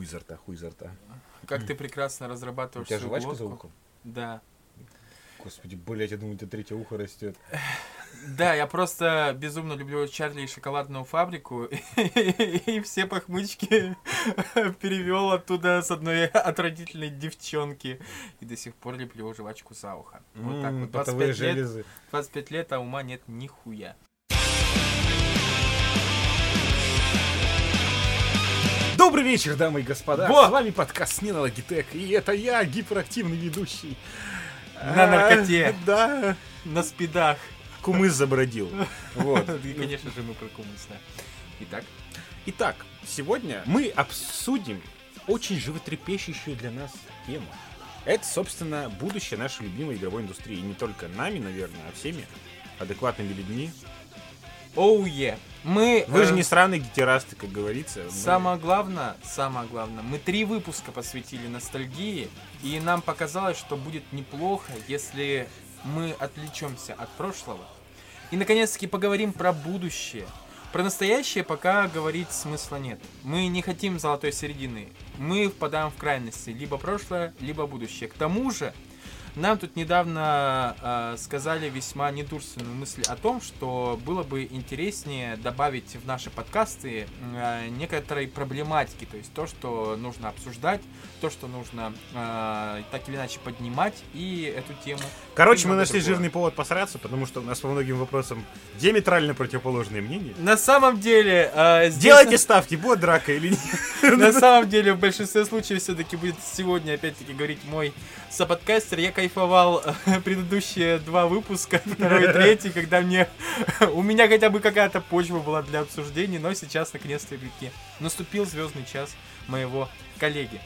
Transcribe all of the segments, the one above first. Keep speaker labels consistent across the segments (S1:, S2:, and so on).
S1: Хуй изо рта, хуй изо рта.
S2: Как ты прекрасно разрабатываешь
S1: У тебя
S2: свою
S1: жвачка за ухом?
S2: Да.
S1: Господи, блять, я думаю, у тебя третье ухо растет.
S2: Да, я просто безумно люблю Чарли и шоколадную фабрику, и все похмычки перевел оттуда с одной отвратительной девчонки. И до сих пор люблю жвачку за ухо. Вот так вот.
S1: потовые
S2: 25 лет,
S1: железы.
S2: 25 лет, а ума нет нихуя.
S1: Добрый вечер, дамы и господа.
S2: Во!
S1: С вами подкаст не Logitech, и это я, гиперактивный ведущий.
S2: На наркоте.
S1: А, Да.
S2: На спидах.
S1: Кумыс забродил. Вот.
S2: И, конечно же, мы про кумыс, да. Итак,
S1: Итак, сегодня мы обсудим очень животрепещущую для нас тему. Это, собственно, будущее нашей любимой игровой индустрии. И не только нами, наверное, а всеми адекватными людьми.
S2: Оу е. Мы...
S1: Вы же
S2: э,
S1: не сраные гетерасты, как говорится. Мы-
S2: Самое главное, самое главное, мы три выпуска посвятили ностальгии, и нам показалось, что будет неплохо, если мы отвлечемся от прошлого. И наконец-таки поговорим про будущее. Про настоящее пока говорить смысла нет. Мы не хотим золотой середины. Мы впадаем в крайности. Либо прошлое, либо будущее. К тому же, нам тут недавно э, сказали весьма недурственную мысль о том, что было бы интереснее добавить в наши подкасты э, некоторой проблематики, то есть то, что нужно обсуждать, то, что нужно э, так или иначе поднимать, и эту тему.
S1: Короче, мы нашли
S2: другого.
S1: жирный повод посраться, потому что у нас по многим вопросам диаметрально противоположные мнения.
S2: На самом деле, э, здесь-
S1: Делайте ставки, будет драка или нет.
S2: На самом деле, в большинстве случаев все-таки будет сегодня, опять-таки, говорить мой соподкастер. Я кайфовал э, предыдущие два выпуска, второй и третий, когда мне... У меня хотя бы какая-то почва была для обсуждений, но сейчас, наконец-то, таки наступил звездный час моего коллеги.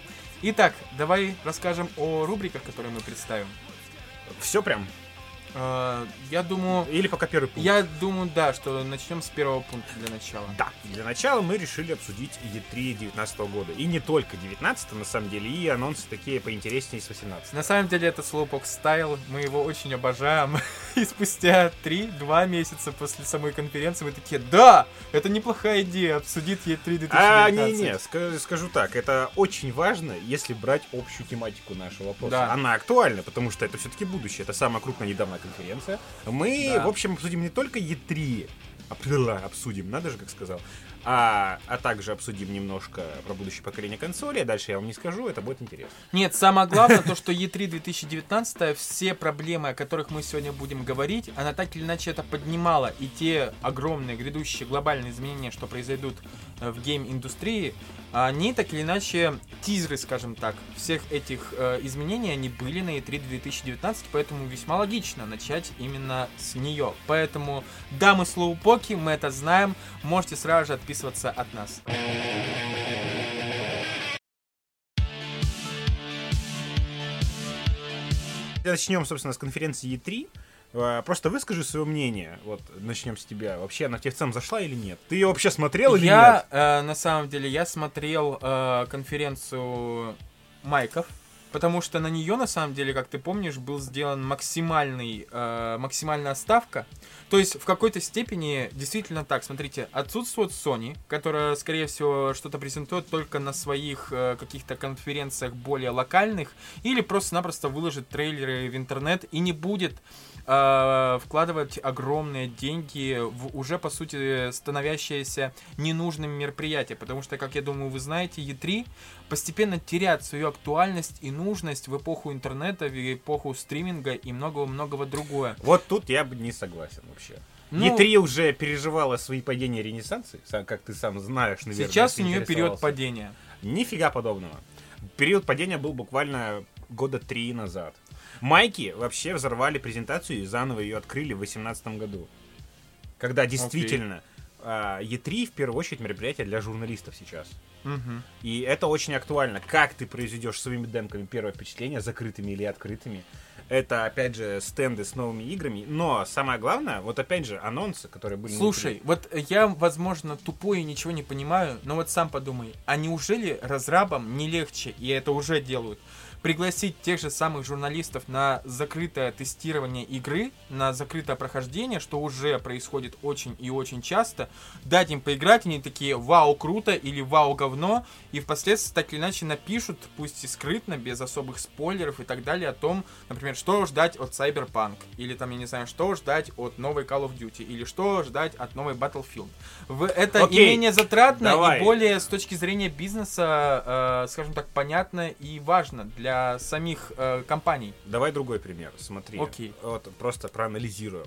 S2: Итак, давай расскажем о рубриках, которые мы представим.
S1: Все прям.
S2: Э, Я думаю...
S1: Или пока первый пункт.
S2: Я думаю, да, что начнем с первого пункта для начала.
S1: Да, для начала мы решили обсудить E3 19 года. И не только 19 на самом деле, и анонсы такие поинтереснее с 18
S2: На самом деле это Slowpoke Style, мы его очень обожаем. И спустя 3-2 месяца после самой конференции мы такие, да, это неплохая идея, обсудить E3 2019.
S1: А, не-не, ска- скажу так, это очень важно, если брать общую тематику нашего вопроса.
S2: Да.
S1: Она актуальна, потому что это все-таки будущее, это самая крупная недавняя конференция. Мы,
S2: Да.
S1: в общем, обсудим не только E3, а, обсудим, надо же, как сказал, а, а также обсудим немножко про будущее поколение консолей, а дальше я вам не скажу, это будет интересно.
S2: Нет, самое главное, то, что E3 2019, все проблемы, о которых мы сегодня будем говорить, она так или иначе это поднимала. И те огромные грядущие глобальные изменения, что произойдут э, в гейм-индустрии, они так или иначе, тизеры, скажем так, всех этих э, изменений, они были на E3 2019, поэтому весьма логично начать именно с нее. Поэтому, да, мы слоупоки, мы это знаем, можете сразу же отписываться от нас.
S1: Начнем, собственно, с конференции E3. Э, Просто выскажи свое мнение. Вот начнем с тебя. Вообще она тебе в целом зашла или нет? Ты ее вообще смотрел или
S2: я,
S1: нет?
S2: э, на самом деле, я смотрел э, конференцию Майков, потому что на нее, на самом деле, как ты помнишь, был сделан максимальный, э, максимальная ставка. То есть, в какой-то степени, действительно так, смотрите, отсутствует Sony, которая, скорее всего, что-то презентует только на своих э, каких-то конференциях более локальных, или просто-напросто выложит трейлеры в интернет и не будет э, вкладывать огромные деньги в уже, по сути, становящееся ненужным мероприятие. Потому что, как я думаю, вы знаете, E3 постепенно теряет свою актуальность и нужность в эпоху интернета, в эпоху стриминга и многого-многого другое.
S1: Вот тут я бы не согласен вообще.
S2: Ну,
S1: E3 уже переживала свои падения ренессансы, как ты сам знаешь, наверное.
S2: сейчас у нее период падения.
S1: Нифига подобного. Период падения был буквально года три назад. Майки вообще взорвали презентацию и заново ее открыли в 2018 году. Когда действительно а, E3 в первую очередь мероприятие для журналистов сейчас.
S2: Мгм.
S1: И это очень актуально. Как ты произведешь своими демками первое впечатление, закрытыми или открытыми. Это, опять же, стенды с новыми играми. Но самое главное, вот опять же, анонсы, которые были...
S2: Слушай, вот я, возможно, тупой и ничего не понимаю, но вот сам подумай, а неужели разрабам не легче, и это уже делают, пригласить тех же самых журналистов на закрытое тестирование игры, на закрытое прохождение, что уже происходит очень и очень часто, дать им поиграть, они такие «Вау, круто!» или «Вау, говно!» и впоследствии так или иначе напишут, пусть и скрытно, без особых спойлеров и так далее, о том, например, что ждать от Cyberpunk, или там, я не знаю, что ждать от новой Call of Duty, или что ждать от новой Battlefield. В это
S1: Окей,
S2: и менее затратно,
S1: давай.
S2: и более с точки зрения бизнеса, э, скажем так, понятно и важно для самих э, компаний.
S1: Давай другой пример. Смотри.
S2: Окей.
S1: Вот просто проанализируем.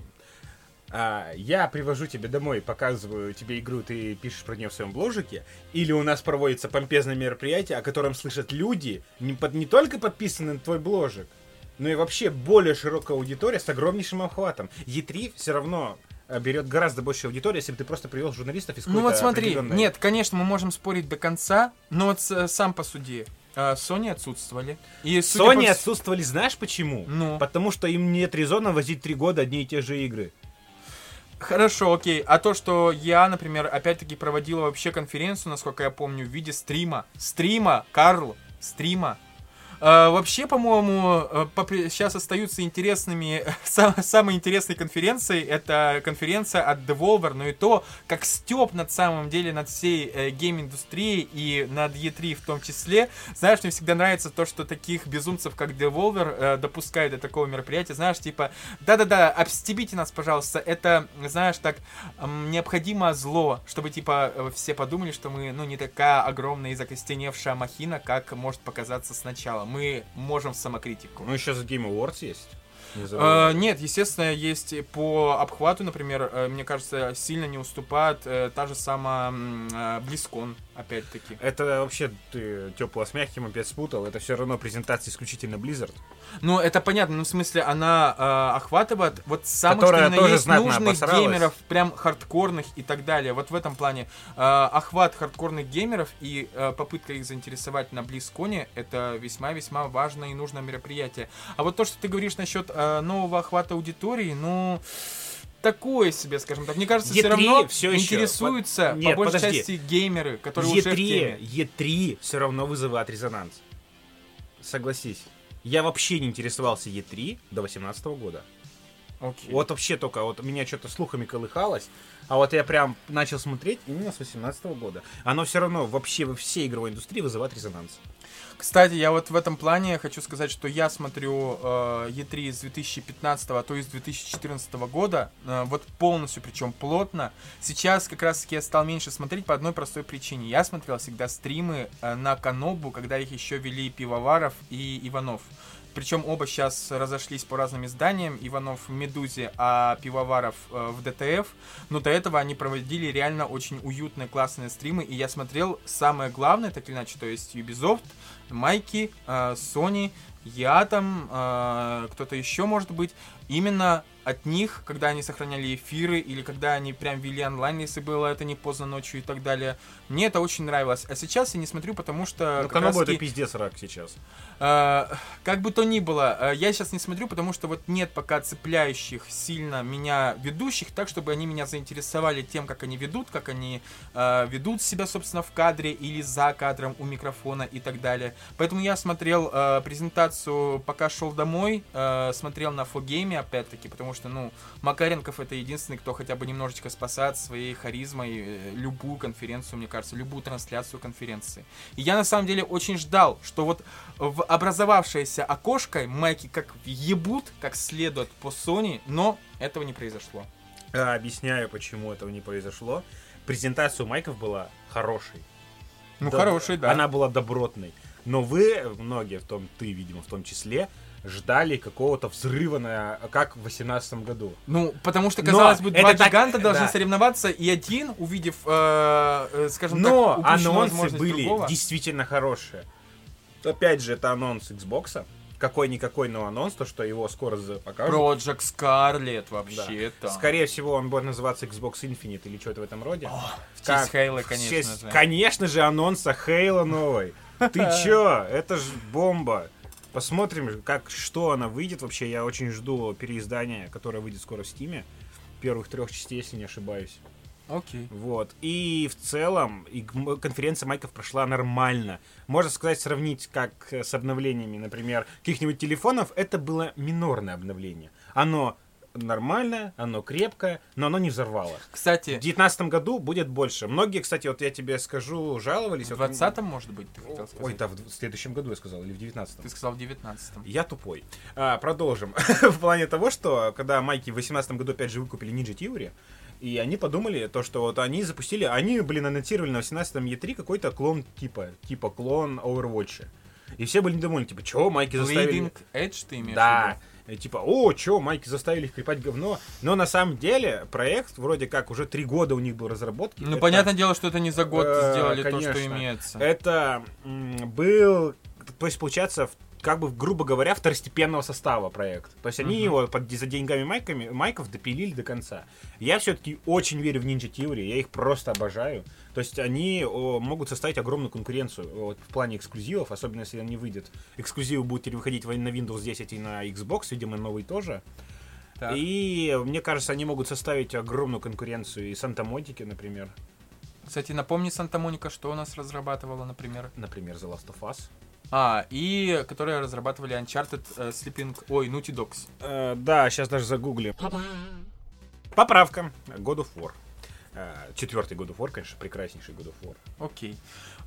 S1: А, я привожу тебе домой, показываю тебе игру, ты пишешь про нее в своем бложике, или у нас проводится помпезное мероприятие, о котором слышат люди, не, под, не только подписаны на твой бложик, но и вообще более широкая аудитория с огромнейшим охватом. E3 все равно берет гораздо больше аудитории, если бы ты просто привел журналистов из
S2: Ну вот смотри,
S1: определенной-
S2: нет, конечно, мы можем спорить до конца, но вот с- сам посуди. Э, Sony отсутствовали. И
S1: Sony
S2: по
S1: отсутствовали, знаешь почему?
S2: Ну.
S1: Потому что им нет резона возить три года одни и те же игры.
S2: Хорошо, окей. А то, что я, например, опять-таки проводила вообще конференцию, насколько я помню, в виде стрима. Стрима, Карл, стрима. Э, вообще, по-моему, сейчас остаются интересными, сам- самой интересной конференцией, это конференция от Devolver, но и то, как степ над самом деле над всей э, гейм-индустрией и над E3 в том числе. Знаешь, мне всегда нравится то, что таких безумцев, как Devolver, э, допускают до такого мероприятия. Знаешь, типа, да-да-да, обстебите нас, пожалуйста. Это, знаешь, так, м, необходимо зло, чтобы, типа, э, все подумали, что мы, ну, не такая огромная и закостеневшая махина, как может показаться сначала. Мы можем в самокритику.
S1: Ну, за Game Awards есть. Не забывай.
S2: нет, естественно, есть по обхвату, например, э, мне кажется, сильно не уступает э, та же самая BlizzCon, опять-таки.
S1: Это вообще ты тепло с мягким опять спутал. Это все равно презентация исключительно Blizzard.
S2: Ну, это понятно, ну, в смысле, она э, охватывает вот самых,
S1: Которая
S2: что
S1: тоже
S2: есть нужных
S1: обосралась.
S2: геймеров, прям хардкорных и так далее. Вот в этом плане э, охват хардкорных геймеров и э, попытка их заинтересовать на BlizzCon это весьма-весьма важное и нужное мероприятие. А вот то, что ты говоришь насчет э, нового охвата аудитории, ну... Такое себе, скажем так. Мне кажется, все
S1: E3
S2: равно
S1: всё еще.
S2: интересуются
S1: Под- нет,
S2: по большей
S1: подожди.
S2: части геймеры, которые уже в теме.
S1: E3, E3 все равно вызывает резонанс. Согласись. Я вообще не интересовался E3 до 2018 года.
S2: Окей.
S1: Вот вообще только, вот меня что-то слухами колыхалось, а вот я прям начал смотреть именно с 2018 года. Оно все равно вообще во всей игровой индустрии вызывает резонанс.
S2: Кстати, я вот в этом плане хочу сказать, что я смотрю э, E3 с 2015, а то и с 2014 года, э, вот полностью, причем плотно. Сейчас как раз таки я стал меньше смотреть по одной простой причине. Я смотрел всегда стримы э, на Канобу, когда их еще вели Пивоваров и Иванов. Причем оба сейчас разошлись по разным изданиям. Иванов в Медузе, а Пивоваров э, в ДТФ. Но до этого они проводили реально очень уютные, классные стримы. И я смотрел самое главное, так или иначе, то есть Ubisoft, Майки, э, Sony, я там, э, кто-то еще может быть. Именно от них, когда они сохраняли эфиры, или когда они прям вели онлайн, если было это не поздно ночью и так далее. Мне это очень нравилось. А сейчас я не смотрю, потому что...
S1: Ну,
S2: как
S1: Канобу это пиздец рак сейчас.
S2: Э, как бы то ни было, э, я сейчас не смотрю, потому что вот нет пока цепляющих сильно меня ведущих, так чтобы они меня заинтересовали тем, как они ведут, как они э, ведут себя, собственно, в кадре или за кадром у микрофона и так далее. Поэтому я смотрел э, презентацию, пока шел домой, э, смотрел на фогейме, опять-таки, потому что, ну, Макаренков это единственный, кто хотя бы немножечко спасает своей харизмой э, любую конференцию, мне кажется, любую трансляцию конференции. И я на самом деле очень ждал, что вот в образовавшееся окошко майки как ебут, как следует по Sony, но этого не произошло.
S1: А, Объясняю, почему этого не произошло. Презентация у Майков была хорошей.
S2: Ну,
S1: Да,
S2: хороший, да.
S1: Она была добротной. Но вы, многие, в том ты, видимо, в том числе, ждали какого-то взрыва, на, как в 2018 году.
S2: Ну, потому что,
S1: Но
S2: казалось бы, два
S1: это так-
S2: гиганта должны
S1: да.
S2: соревноваться, и один, увидев, э, э, скажем
S1: Но
S2: так, упущенную
S1: анонсы были
S2: другого-
S1: действительно хорошие. Опять же, это анонс Xbox. Какой-никакой, но анонс, то, что его скоро покажут.
S2: Project Scarlet
S1: Да.
S2: вообще-то.
S1: Скорее всего, он будет называться Xbox Infinite или что-то в этом роде.
S2: В честь Хейла,
S1: в
S2: конечно
S1: честь-
S2: же.
S1: Конечно же, анонса Хейла новой. Ты чё? Это ж бомба. Посмотрим, как, что она выйдет вообще. Я очень жду переиздания, которое выйдет скоро в Стиме. Первых трех частей, если не ошибаюсь.
S2: Окей.
S1: Вот. И в целом и конференция майков прошла нормально. Можно сказать, сравнить как э, с обновлениями, например, каких-нибудь телефонов, это было минорное обновление. Оно нормальное, оно крепкое, но оно не взорвало. В
S2: Кстати,
S1: 2019 году будет больше. Многие, кстати, вот я тебе скажу, жаловались.
S2: в
S1: вот-
S2: 20 может быть, ты хотел сказать?
S1: Ой, да, в следующем году я сказал, или в 19
S2: Ты сказал в 19
S1: я тупой. А, продолжим. в плане того, что когда майки в 2018 году опять же выкупили Ninja Theory, и они подумали, то, что вот они запустили, они, блин, анонсировали на 18-м E3 какой-то клон типа, типа клон Overwatch. И все были недовольны, типа, чё, майки заставили...
S2: Bleeding Edge ты имеешь в
S1: Да.
S2: виду?
S1: И типа, о, чё, майки заставили их клепать говно. Но на самом деле проект вроде как уже три года у них был разработки.
S2: Ну,
S1: Это-
S2: понятное дело, что это не за год
S1: Э,
S2: сделали то, что
S1: конечно.
S2: имеется.
S1: Это был, то есть получается, в- как бы, грубо говоря, второстепенного состава проект. То есть они
S2: Мгм.
S1: его под, за деньгами майками, майков допилили до конца. Я все-таки очень верю в Ninja Theory, я их просто обожаю. То есть они о, могут составить огромную конкуренцию вот, в плане эксклюзивов, особенно если они выйдет. Эксклюзивы будут теперь выходить на Windows 10 и на Xbox, видимо, новый тоже.
S2: Так.
S1: И мне кажется, они могут составить огромную конкуренцию и Санта Мотике, например.
S2: Кстати, напомни, Санта-Моника, что у нас разрабатывала, например?
S1: Например, The Last of Us.
S2: А, и которые разрабатывали Uncharted, э, Sleeping... Ой, Naughty Dogs.
S1: Э, да, сейчас даже загуглим. Поправка. God of War. Э, Четвертый God of War, конечно, прекраснейший God of War.
S2: Окей.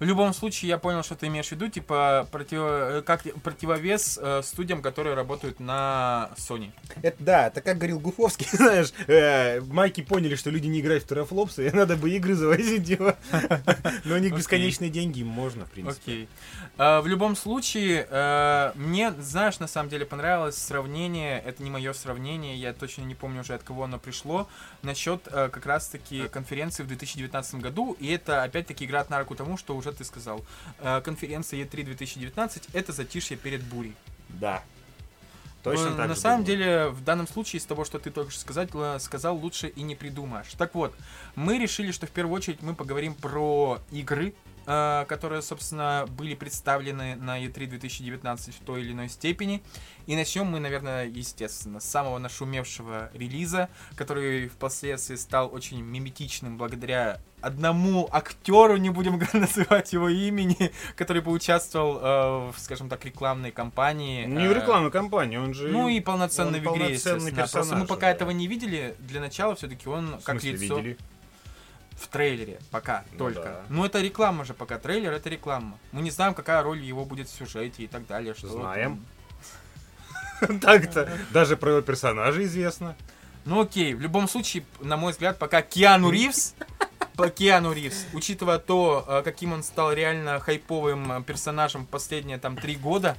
S2: В любом случае, я понял, что ты имеешь в виду, типа, противо- э, как противовес э, студиям, которые работают на Sony.
S1: Это да, это как говорил Гуфовский, знаешь, э, майки поняли, что люди не играют в терафлопсы, и надо бы игры завозить, типа. Но у них бесконечные деньги, им можно, в принципе.
S2: Окей. Э, в любом случае, э, мне, знаешь, на самом деле понравилось сравнение, это не мое сравнение, я точно не помню уже от кого оно пришло, насчет э, как раз-таки конференции в 2019 году, и это опять-таки играет на руку тому, что уже ты сказал. Э, конференция E3 2019 это затишье перед бурей.
S1: Да. Точно
S2: Э,
S1: так
S2: На
S1: же
S2: самом
S1: думаю.
S2: деле, в данном случае, из того, что ты только что сказать, л- сказал, лучше и не придумаешь. Так вот, мы решили, что в первую очередь мы поговорим про игры, э, которые, собственно, были представлены на E3 2019 в той или иной степени. И начнем мы, наверное, естественно, с самого нашумевшего релиза, который впоследствии стал очень миметичным благодаря одному актеру, не будем называть его имени, который поучаствовал э, в, скажем так, рекламной кампании.
S1: Не в
S2: э,
S1: рекламную кампанию, он же...
S2: ну и полноценный
S1: он
S2: в игре,
S1: полноценный
S2: естественно. Просто мы
S1: персонаж,
S2: пока
S1: да.
S2: этого не видели. Для начала все-таки он
S1: В
S2: как лицо
S1: видели?
S2: В трейлере пока
S1: Ну
S2: только.
S1: да.
S2: Ну это реклама же пока. Трейлер это реклама. Мы не знаем, какая роль его будет в сюжете и так далее. Что
S1: Знаем. Так-то. Даже про его персонажа известно.
S2: Ну окей, в любом случае, на мой взгляд, пока Киану Ривз, по Киану Ривз, учитывая то, э, каким он стал реально хайповым э, персонажем последние там три года,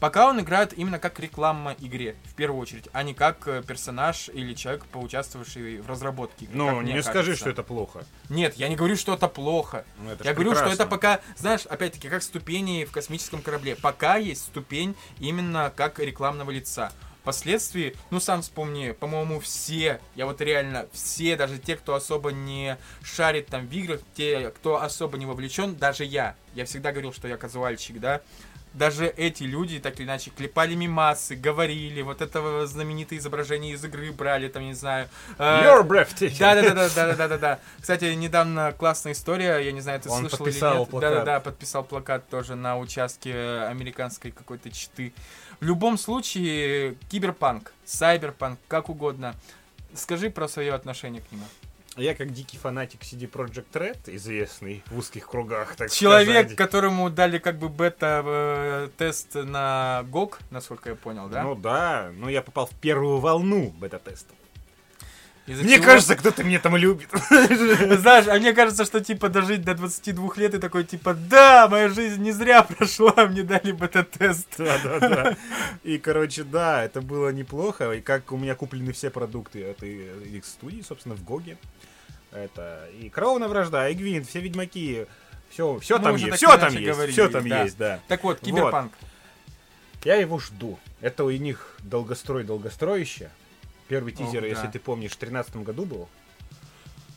S2: пока он играет именно как реклама игре, в первую очередь, а не как э, персонаж или человек, поучаствовавший в разработке. игры,
S1: Ну, не скажи,
S2: кажется.
S1: что это плохо.
S2: Нет, я не говорю, что это плохо.
S1: Ну, это
S2: я говорю, что
S1: прекрасно.
S2: это пока, знаешь, опять-таки, как ступени в космическом корабле. Пока есть ступень именно как рекламного лица. Впоследствии, ну сам вспомни, по-моему, все, я вот реально, все, даже те, кто особо не шарит там в играх, те, кто особо не вовлечен, даже я, я всегда говорил, что я казуальщик, да, даже эти люди, так или иначе, клепали мимасы, говорили, вот это знаменитое изображение из игры брали, там, не знаю. э,
S1: You're breathtaking.
S2: да, да, да, да, да, да, да, да. Кстати, недавно классная история, я не знаю, ты
S1: Он
S2: слышал
S1: подписал
S2: или нет.
S1: плакат.
S2: Да, да, да, подписал плакат тоже на участке американской какой-то читы. В любом случае, киберпанк, сайберпанк, как угодно. Скажи про свое отношение к нему.
S1: Я как дикий фанатик CD Project Red, известный в узких кругах, так
S2: Человек,
S1: сказать.
S2: которому дали как бы бета-тест на GOG, насколько я понял, да?
S1: Ну да, но я попал в первую волну бета-теста. Мне
S2: чего-
S1: кажется, кто-то меня там любит.
S2: Знаешь, а мне кажется, что типа дожить до 22 лет и такой типа, да, моя жизнь не зря прошла, мне дали бета-тест.
S1: Да, да, да. И, короче, да, это было неплохо. И как у меня куплены все продукты этой их студии, собственно, в Гоге. Это и Кровная вражда, и Гвинт, все ведьмаки. Все, все там есть, все там есть, все там есть, да.
S2: Так вот, киберпанк.
S1: Я его жду. Это у них долгострой Первый
S2: Ох,
S1: тизер,
S2: да.
S1: если ты помнишь, в 2013 году был.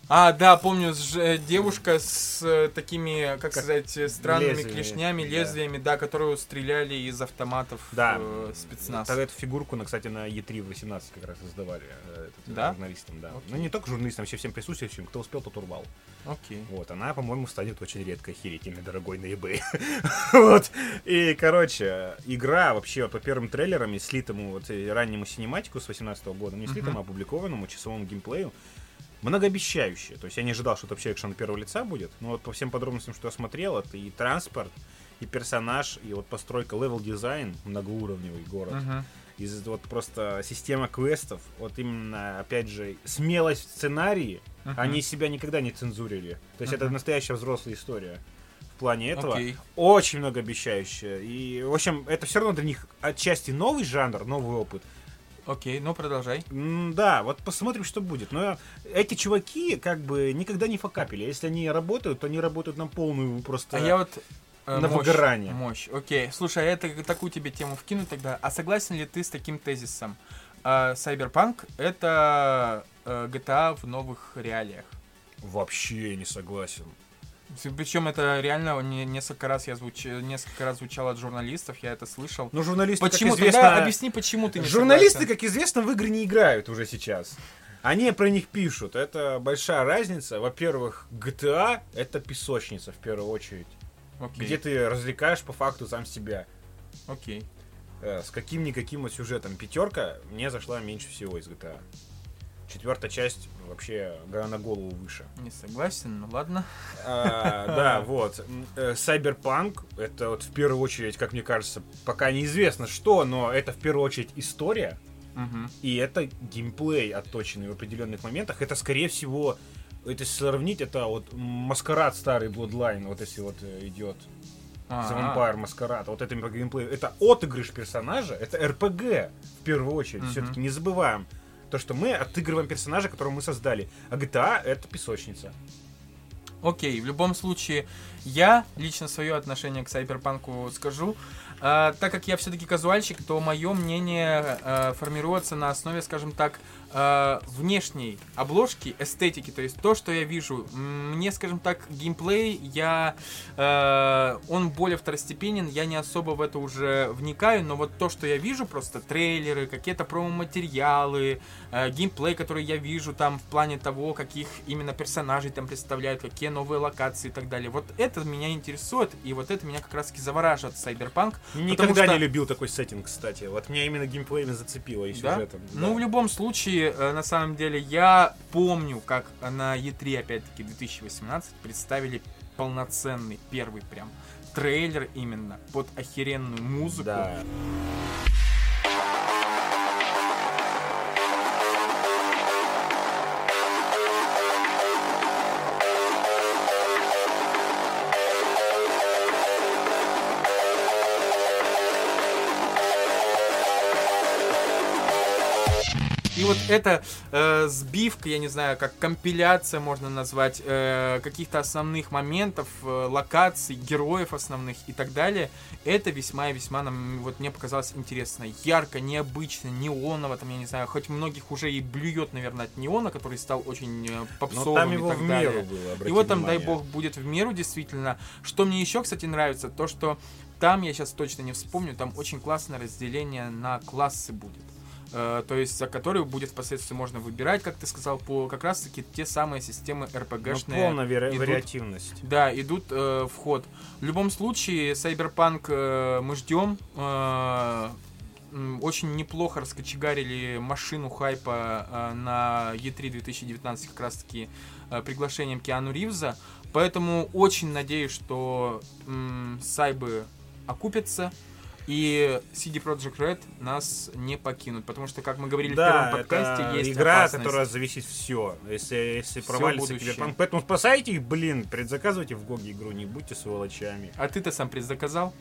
S2: А, да, помню, с ж- девушка с э, такими, как,
S1: Как
S2: сказать, э, странными
S1: лезвиями,
S2: клешнями,
S1: да.
S2: лезвиями, да, которые стреляли из автоматов
S1: Да.
S2: э, спецназ.
S1: Тогда эту фигурку, на, кстати, на Е3 в 18 как раз издавали э, этот, э,
S2: Да?
S1: журналистам, да.
S2: Окей.
S1: Ну, не только журналистам, вообще всем присутствующим, кто успел, тот урвал.
S2: Окей.
S1: Вот, она, по-моему, станет очень редко охерительно дорогой на eBay. вот. И, короче, игра вообще по первым трейлерам и слитому вот раннему синематику с 18 года, не слитому, а опубликованному часовому геймплею, многообещающая. То есть я не ожидал, что это вообще экшен первого лица будет, но вот по всем подробностям, что я смотрел, это и транспорт, и персонаж, и вот постройка, level design, многоуровневый город.
S2: Мгм.
S1: Из вот просто система квестов, вот именно, опять же, смелость в сценарии,
S2: Мгм.
S1: они себя никогда не цензурили. То есть это
S2: Мгм.
S1: настоящая взрослая история. В плане этого
S2: Окей.
S1: очень многообещающая. И, в общем, это все равно для них отчасти новый жанр, новый опыт.
S2: Окей, ну продолжай.
S1: М, Да, вот посмотрим, что будет. Но эти чуваки как бы никогда не факапили. Если они работают, то они работают на полную просто...
S2: А я вот... э,
S1: на
S2: мощь,
S1: выгорание.
S2: Мощь, окей. Слушай, а это такую тебе тему вкину тогда. А согласен ли ты с таким тезисом? Cyberpunk — это э, GTA в новых реалиях.
S1: Вообще не согласен.
S2: Причем это реально не- несколько раз я звуч... несколько раз звучало от журналистов, я это слышал.
S1: Ну, журналисты,
S2: Почему?
S1: как известно...
S2: Тогда объясни, почему ты не
S1: Журналисты,
S2: согласен.
S1: как известно, в игры не играют уже сейчас. Они про них пишут. Это большая разница. Во-первых, GTA — это песочница, в первую очередь.
S2: Окей,
S1: Где ты развлекаешь по факту сам себя.
S2: окей.
S1: Э, С каким-никаким сюжетом. Пятерка мне зашла меньше всего из GTA. Четвертая часть вообще гора на голову выше.
S2: Не согласен, ну ладно.
S1: А, Да, вот. М, э, Cyberpunk — это вот в первую очередь, как мне кажется, пока неизвестно что, но это в первую очередь история,
S2: Мгм.
S1: и это геймплей, отточенный в определенных моментах. Это, скорее всего, это сравнить, это вот маскарад старый Bloodline, вот если вот э, идет The Vampire Маскарад, вот это по геймплею. Это отыгрыш персонажа, это РПГ в первую очередь.
S2: Мгм.
S1: Все-таки не забываем то, что мы отыгрываем персонажа, которого мы создали. А GTA это песочница.
S2: Окей, в любом случае, я лично свое отношение к Сайберпанку скажу. А, так как я все-таки казуальщик, то мое мнение а, формируется на основе, скажем так, а, внешней обложки, эстетики, то есть то, что я вижу. Мне, скажем так, геймплей, я, а, он более второстепенен, я не особо в это уже вникаю, но вот то, что я вижу, просто трейлеры, какие-то промо-материалы, э, геймплей, который я вижу там в плане того, каких именно персонажей там представляют, какие новые локации и так далее. Вот это меня интересует, и вот это меня как раз-таки завораживает Cyberpunk.
S1: Никогда
S2: что-
S1: не любил такой сеттинг, кстати. Вот меня именно геймплеем зацепило и
S2: Да?
S1: сюжетом.
S2: Ну, в любом случае, э, на самом деле, я помню, как на E3, опять-таки, 2018 представили полноценный первый прям трейлер именно под охеренную музыку.
S1: Да.
S2: Вот эта э, сбивка, я не знаю, как компиляция можно назвать, э, каких-то основных моментов, э, локаций, героев основных и так далее, это весьма и весьма нам, вот мне показалось интересно. Ярко, необычно, неоново, там, я не знаю, хоть многих уже и блюет, наверное, от неона, который стал очень э, попсовым
S1: там
S2: и
S1: его
S2: так
S1: в
S2: далее.
S1: меру было, обрати
S2: Его там, дай
S1: внимание.
S2: бог, будет в меру, действительно. Что мне еще, кстати, нравится, то, что там, я сейчас точно не вспомню, там очень классное разделение на классы будет. Э, то есть, за которые будет впоследствии можно выбирать, как ты сказал, по как раз таки те самые системы
S1: Ну,
S2: РПГшные.
S1: полная вари-
S2: идут.
S1: вариативность.
S2: Да, идут э, в ход. В любом случае, Cyberpunk э, мы ждем. Э, очень неплохо раскочегарили машину хайпа э, на E3 2019 как раз таки э, приглашением Киану Ривза. Поэтому очень надеюсь, что м, сайбы окупятся. И CD Projekt Red нас не покинут, потому что, как мы говорили в
S1: Да,
S2: первом подкасте,
S1: это
S2: есть
S1: игра,
S2: опасность.
S1: от которой зависит все. Если, если
S2: Всё
S1: провалится
S2: будущее.
S1: Киберпанк. Поэтому спасайте их, блин, предзаказывайте в GOG е игру, не будьте сволочами.
S2: А ты-то сам предзаказал?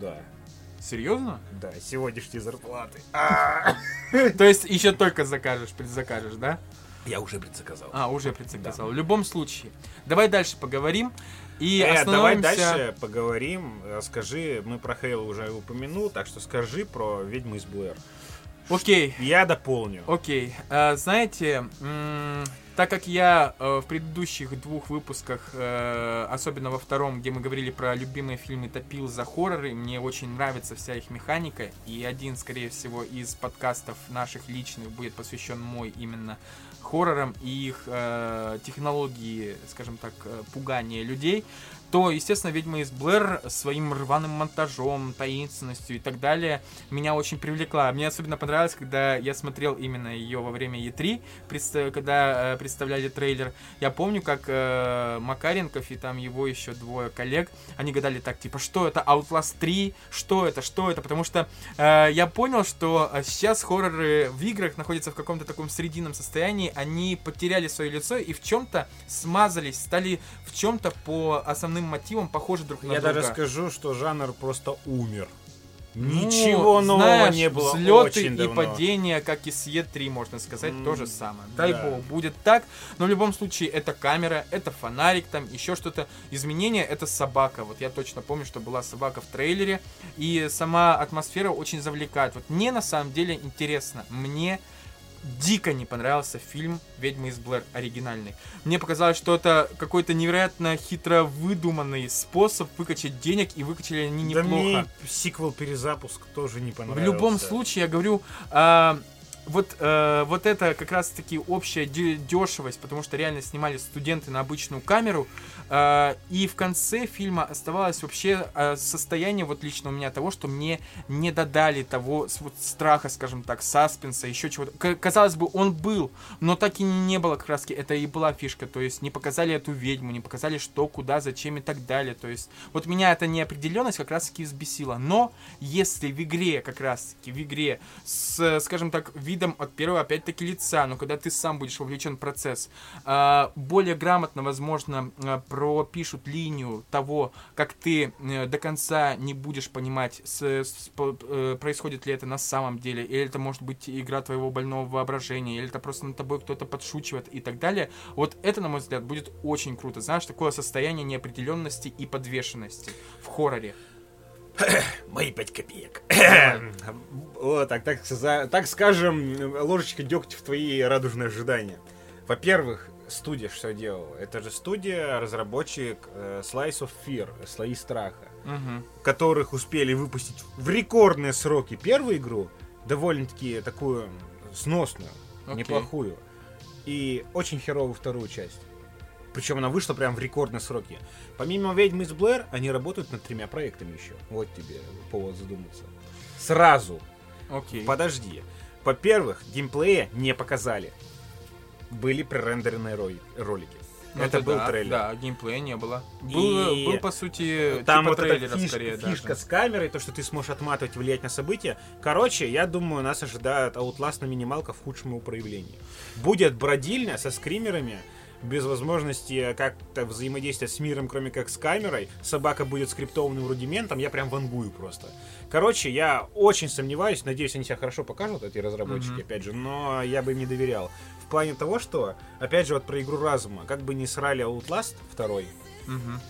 S1: Да,
S2: Серьезно?
S1: да, сегодняшние зарплаты.
S2: То есть еще только закажешь, предзакажешь, да?
S1: Я уже предзаказал.
S2: А, уже предзаказал. В любом случае. Давай дальше поговорим. И
S1: Э, давай
S2: остановимся...
S1: дальше поговорим. Скажи, мы про Хейл уже упомянул, так что скажи про Ведьму из Блэр.
S2: Окей.
S1: Я дополню.
S2: Окей. А, знаете, Так как я э, в предыдущих двух выпусках, э, особенно во втором, где мы говорили про любимые фильмы, топил за хорроры, мне очень нравится вся их механика, и один, скорее всего, из подкастов наших личных будет посвящен мой именно хоррорам и их э, технологии, скажем так, э, пугания людей то, естественно, «Ведьма из Блэр» своим рваным монтажом, таинственностью и так далее меня очень привлекла. Мне особенно понравилось, когда я смотрел именно ее во время E3, когда э, представляли трейлер. Я помню, как э, Макаренков и там его еще двое коллег, они гадали так, типа, что это, Outlast 3, что это, что это, потому что э, я понял, что э, сейчас хорроры в играх находятся в каком-то таком срединном состоянии, они потеряли свое лицо и в чем-то смазались, стали в чем-то по основным основным мотивам похожи друг на
S1: Я
S2: друга.
S1: даже скажу, что жанр просто умер.
S2: Ну,
S1: Ничего нового
S2: знаешь,
S1: не было
S2: взлеты
S1: очень
S2: и
S1: давно.
S2: падения, как и с Е3, можно сказать,
S1: М,
S2: то же самое. Дай
S1: да.
S2: бог, будет так. Но в любом случае, это камера, это фонарик, там еще что-то. Изменение это собака. Вот я точно помню, что была собака в трейлере. И сама атмосфера очень завлекает. Вот мне на самом деле интересно. Мне дико не понравился фильм «Ведьма из Блэр» оригинальный. Мне показалось, что это какой-то невероятно хитро выдуманный способ выкачать денег, и выкачали они
S1: Да
S2: неплохо.
S1: мне сиквел-перезапуск тоже не
S2: В
S1: понравился.
S2: любом случае, я говорю, а, вот, э, вот это как раз-таки общая де- дешевость, потому что реально снимали студенты на обычную камеру, а, и в конце фильма оставалось вообще а, состояние, вот лично у меня того, что мне не додали того вот страха, скажем так, саспенса, еще чего-то. К- казалось бы, он был, но так и не было как раз это и была фишка, то есть не показали эту ведьму, не показали что, куда, зачем и так далее, то есть вот меня эта неопределенность как раз-таки взбесила, но если в игре, как раз-таки в игре, с, скажем так, видом от первого, опять-таки, лица, но когда ты сам будешь вовлечен в процесс, а, более грамотно, возможно, а, пропишут линию того, как ты э, до конца не будешь понимать, э, происходит ли это на самом деле, или это может быть игра твоего больного воображения, или это просто над тобой кто-то подшучивает и так далее. Вот это, на мой взгляд, будет очень круто. Знаешь, такое состояние неопределенности и подвешенности в хорроре.
S1: Мои пять копеек. Вот, так, так, так скажем, ложечка дегтя в твои радужные ожидания. Во-первых, студия что делала? Это же студия, разработчик э, Slice of Fear, Слои страха,
S2: Мгм.
S1: которых успели выпустить в рекордные сроки первую игру, довольно-таки такую сносную,
S2: Окей.
S1: неплохую, и очень херовую вторую часть. Причем она вышла прям в рекордные сроки. Помимо «Ведьмы из Блэр», они работают над тремя проектами еще. Вот тебе повод задуматься. Сразу.
S2: Окей.
S1: Подожди. Во-первых, геймплея не показали. Были пререндеренные роли- ролики.
S2: Ну,
S1: это был
S2: да,
S1: трейлер.
S2: Да, геймплея не было.
S1: И
S2: Был, был, по сути,
S1: Там
S2: типа
S1: вот
S2: трейлера
S1: фиш-
S2: скорее
S1: фишка
S2: даже.
S1: с камерой, то, что ты сможешь отматывать, влиять на события. Короче, я думаю, нас ожидает Outlast на минималках в худшем его проявлении. Будет бродильня со скримерами, без возможности как-то взаимодействовать с миром, кроме как с камерой. Собака будет скриптованным рудиментом, я прям вангую просто. Короче, я очень сомневаюсь, надеюсь, они себя хорошо покажут, эти разработчики,
S2: Мгм.
S1: опять же, но я бы им не доверял. В плане того, что, опять же, вот про игру разума, как бы не срали Outlast второй,
S2: Мгм.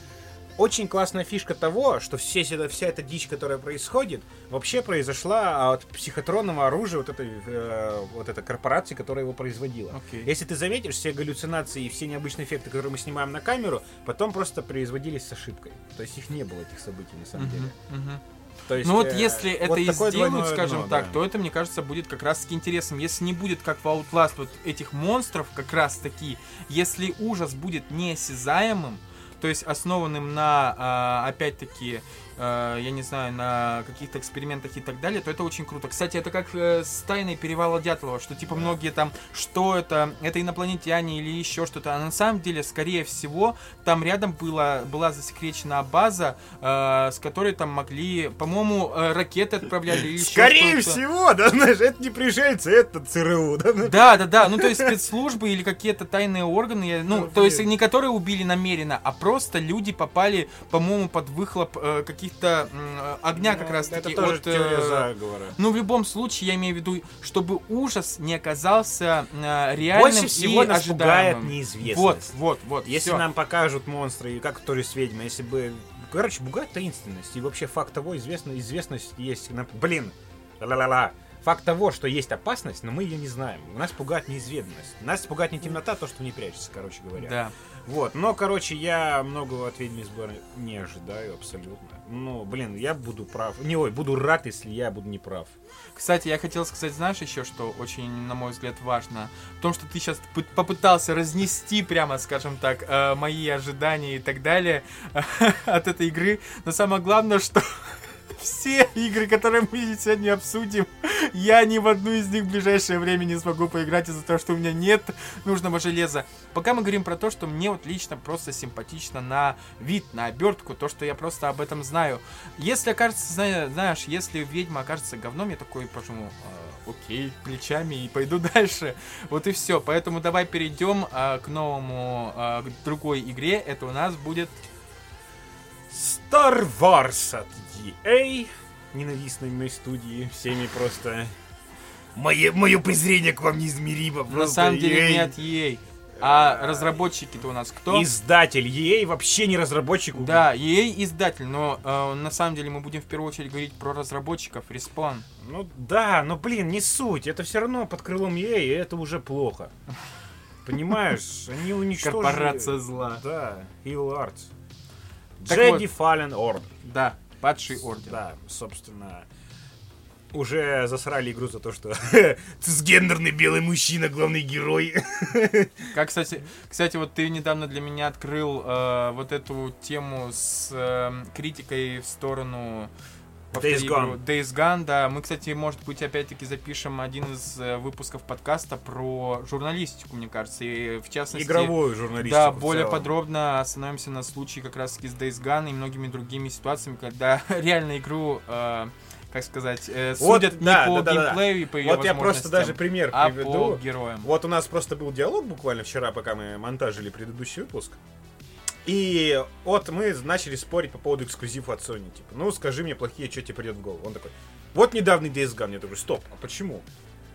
S1: Очень классная фишка того, что все, вся эта дичь, которая происходит, вообще произошла от психотронного оружия вот этой, э, вот этой корпорации, которая его производила.
S2: Окей.
S1: Если ты заметишь, все галлюцинации и все необычные эффекты, которые мы снимаем на камеру, потом просто производились с ошибкой. То есть их не было, этих событий, на самом деле.
S2: Мгм, мгм.
S1: То есть,
S2: Ну вот
S1: э,
S2: если это
S1: вот
S2: и
S1: такое
S2: сделают, скажем
S1: дно,
S2: так,
S1: да.
S2: то это, мне кажется, будет как раз таки интересным. Если не будет, как в Outlast, вот этих монстров как раз таки, если ужас будет неосязаемым, то есть основанным на, а, опять-таки, а, я не знаю, на каких-то экспериментах и так далее, то это очень круто. Кстати, это как э, с тайной перевала Дятлова, что типа многие там, что это, это инопланетяне или еще что-то. А на самом деле, скорее всего, там рядом была, была засекречена база, э, с которой там могли, по-моему, э, ракеты отправляли или
S1: Скорее всего, да, знаешь, это не пришельцы, это ЦРУ, да?
S2: Да, да, да. Ну, то есть спецслужбы или какие-то тайные органы. Ну, то есть не которые убили намеренно, а просто люди попали, по-моему, под выхлоп э, каких-то огня как
S1: Ну,
S2: раз
S1: Это
S2: таки
S1: тоже
S2: от, э,
S1: теория заговора.
S2: Ну, в любом случае, я имею в виду, чтобы ужас не оказался э, реальным
S1: Больше всего
S2: и
S1: нас пугает
S2: ожидаемым.
S1: неизвестность.
S2: Вот, вот, вот.
S1: Если
S2: всё.
S1: нам покажут монстры, как тоже с ведьмой, если бы... Короче, пугает таинственность. И вообще факт того, известно, известность есть... Блин! Ла-ла-ла. факт того, что есть опасность, но мы ее не знаем. Нас пугает неизведанность. Нас пугает не темнота, а то, что не прячется, короче говоря.
S2: Да.
S1: Вот, но, короче, я многого от ведьмы из Блэр не ожидаю абсолютно. Ну, блин, я буду прав. Не, ой, буду рад, если я буду не прав.
S2: Кстати, я хотел сказать, знаешь, еще что очень, на мой взгляд, важно? В том, что ты сейчас попытался разнести, прямо, скажем так, э, мои ожидания и так далее от этой игры. Но самое главное, что все игры, которые мы сегодня обсудим, я ни в одну из них в ближайшее время не смогу поиграть из-за того, что у меня нет нужного железа. Пока мы говорим про то, что мне вот лично просто симпатично на вид, на обертку, то, что я просто об этом знаю. Если окажется, знаешь, если ведьма окажется говном, я такой пожму, э, окей, плечами и пойду дальше. Вот и все. Поэтому давай перейдем э, к новому, э, к другой игре. Это у нас будет
S1: Star Wars от EA, ненавистной мной студии, всеми просто... Мое, мое презрение к вам неизмеримо.
S2: На самом деле EA. нет EA. А разработчики-то у нас кто?
S1: Издатель. EA вообще не разработчик.
S2: Да, EA издатель, но э, на самом деле мы будем в первую очередь говорить про разработчиков, Respawn.
S1: Ну да, но блин, не суть. Это все равно под крылом EA, и это уже плохо. Понимаешь, они уничтожили...
S2: Корпорация зла.
S1: Да, Evil Arts. Jedi вот, Fallen Order.
S2: Да, падший орден.
S1: Да, собственно, уже засрали игру за то, что гендерный белый мужчина, главный герой.
S2: Как, кстати, кстати, вот ты недавно для меня открыл э, вот эту тему с э, критикой в сторону
S1: Days Gone.
S2: Days Gone, да. Мы, кстати, может быть, опять-таки запишем один из э, выпусков подкаста про журналистику, мне кажется. И в частности...
S1: Игровую журналистику.
S2: Да, более подробно остановимся на случае как раз-таки с Days Gone и многими другими ситуациями, когда реально игру... Э, как сказать, э, судят вот, не да, по да, геймплею да, и по ее
S1: Вот я просто даже пример
S2: а
S1: приведу.
S2: по героям.
S1: Вот у нас просто был диалог буквально вчера, пока мы монтажили предыдущий выпуск. И вот мы начали спорить по поводу эксклюзива от Sony. Типа, ну скажи мне плохие, что тебе придет в голову. Он такой, вот недавний Days Gone. Я такой, стоп, а почему?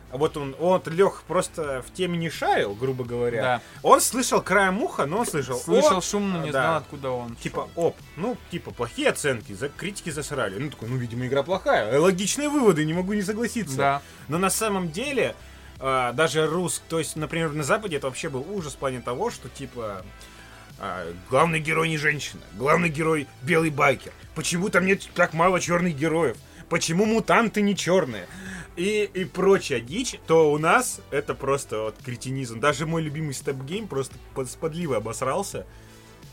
S1: А вот он, он Лех просто в теме не шарил, грубо говоря. Да. Он слышал краем уха, но он слышал.
S2: Слышал шум, но не да. знал, откуда он.
S1: Типа, шел. оп, ну, типа, плохие оценки, за критики засрали. Ну, такой, ну, видимо, игра плохая. Логичные выводы, не могу не согласиться.
S2: Да.
S1: Но на самом деле, э, даже рус, то есть, например, на Западе это вообще был ужас в плане того, что, типа, а, главный герой не женщина, главный герой белый байкер. Почему там нет так мало черных героев? Почему мутанты не черные? И, и прочая дичь, то у нас это просто вот кретинизм. Даже мой любимый StopGame просто под, обосрался.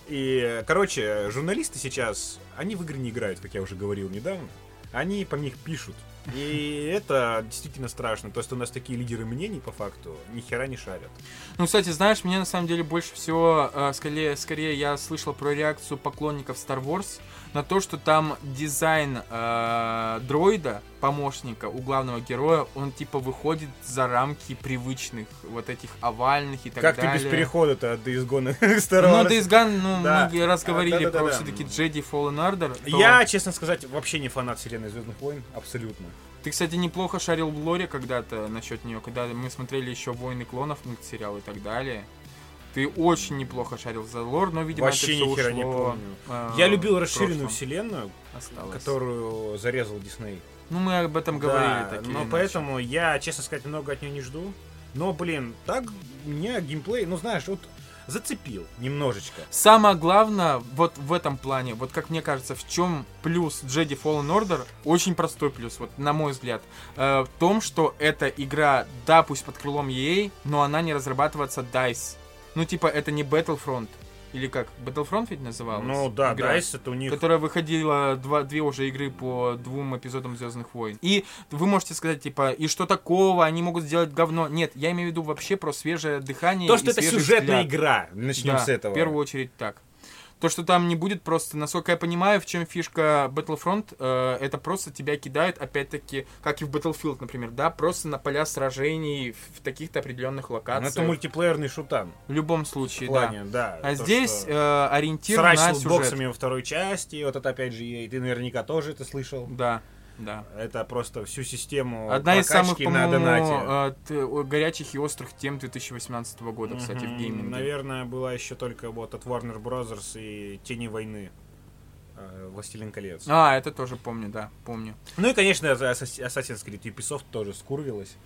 S1: И, короче, журналисты сейчас, они в игры не играют, как я уже говорил недавно. Они по них пишут. И это действительно страшно. То есть у нас такие лидеры мнений, по факту, ни хера не шарят.
S2: Ну, кстати, знаешь, мне на самом деле больше всего, э, скорее, скорее я слышал про реакцию поклонников Star Wars на то, что там дизайн э, дроида, помощника у главного героя, он типа выходит за рамки привычных вот этих овальных и так
S1: как
S2: далее.
S1: Как ты без перехода-то от Days Gone Star Wars?
S2: Ну, Days Gone, ну, да. мы раз говорили да, да, про да, все-таки Jedi Fallen Order.
S1: То... Я, честно сказать, вообще не фанат вселенной Звездных войн, абсолютно.
S2: Ты, кстати, неплохо шарил в лоре когда-то насчет нее, когда мы смотрели еще Войны клонов, мультсериал и так далее. Ты очень неплохо шарил за лор, но, видимо,
S1: Вообще
S2: это
S1: все
S2: ушло,
S1: не помню.
S2: Э,
S1: Я любил расширенную вселенную, Осталось. которую зарезал Дисней.
S2: Ну, мы об этом говорили. Да,
S1: но поэтому я, честно сказать, много от нее не жду. Но, блин, так мне геймплей, ну, знаешь, вот зацепил немножечко.
S2: Самое главное вот в этом плане, вот как мне кажется, в чем плюс Jedi Fallen Order, очень простой плюс, вот на мой взгляд, э, в том, что эта игра, да, пусть под крылом EA, но она не разрабатывается DICE. Ну, типа, это не Battlefront. Или как? Battlefront ведь называлась?
S1: Ну да, игра, DICE это у них...
S2: Которая выходила два, две уже игры по двум эпизодам Звездных войн. И вы можете сказать, типа, и что такого, они могут сделать говно. Нет, я имею в виду вообще про свежее дыхание
S1: То, что это сюжетная взгляд. игра. Начнем
S2: да,
S1: с этого.
S2: в первую очередь так. То, что там не будет просто, насколько я понимаю, в чем фишка Battlefront, э, это просто тебя кидают, опять-таки, как и в Battlefield, например, да, просто на поля сражений в, в таких-то определенных ну, локациях.
S1: это мультиплеерный шутан.
S2: В любом случае,
S1: плане, да.
S2: да. А то, здесь э, ориентир на сюжет.
S1: с боксами во второй части, вот это опять же, и ты наверняка тоже это слышал.
S2: Да. Да.
S1: Это просто всю систему
S2: Одна из самых, по-моему, горячих и острых тем 2018 года, кстати, в гейминге.
S1: Наверное, была еще только вот от Warner Bros. и Тени войны. э, Властелин колец.
S2: А, это тоже помню, да, помню.
S1: Ну и, конечно, Assassin's Creed Ubisoft тоже скурвилась.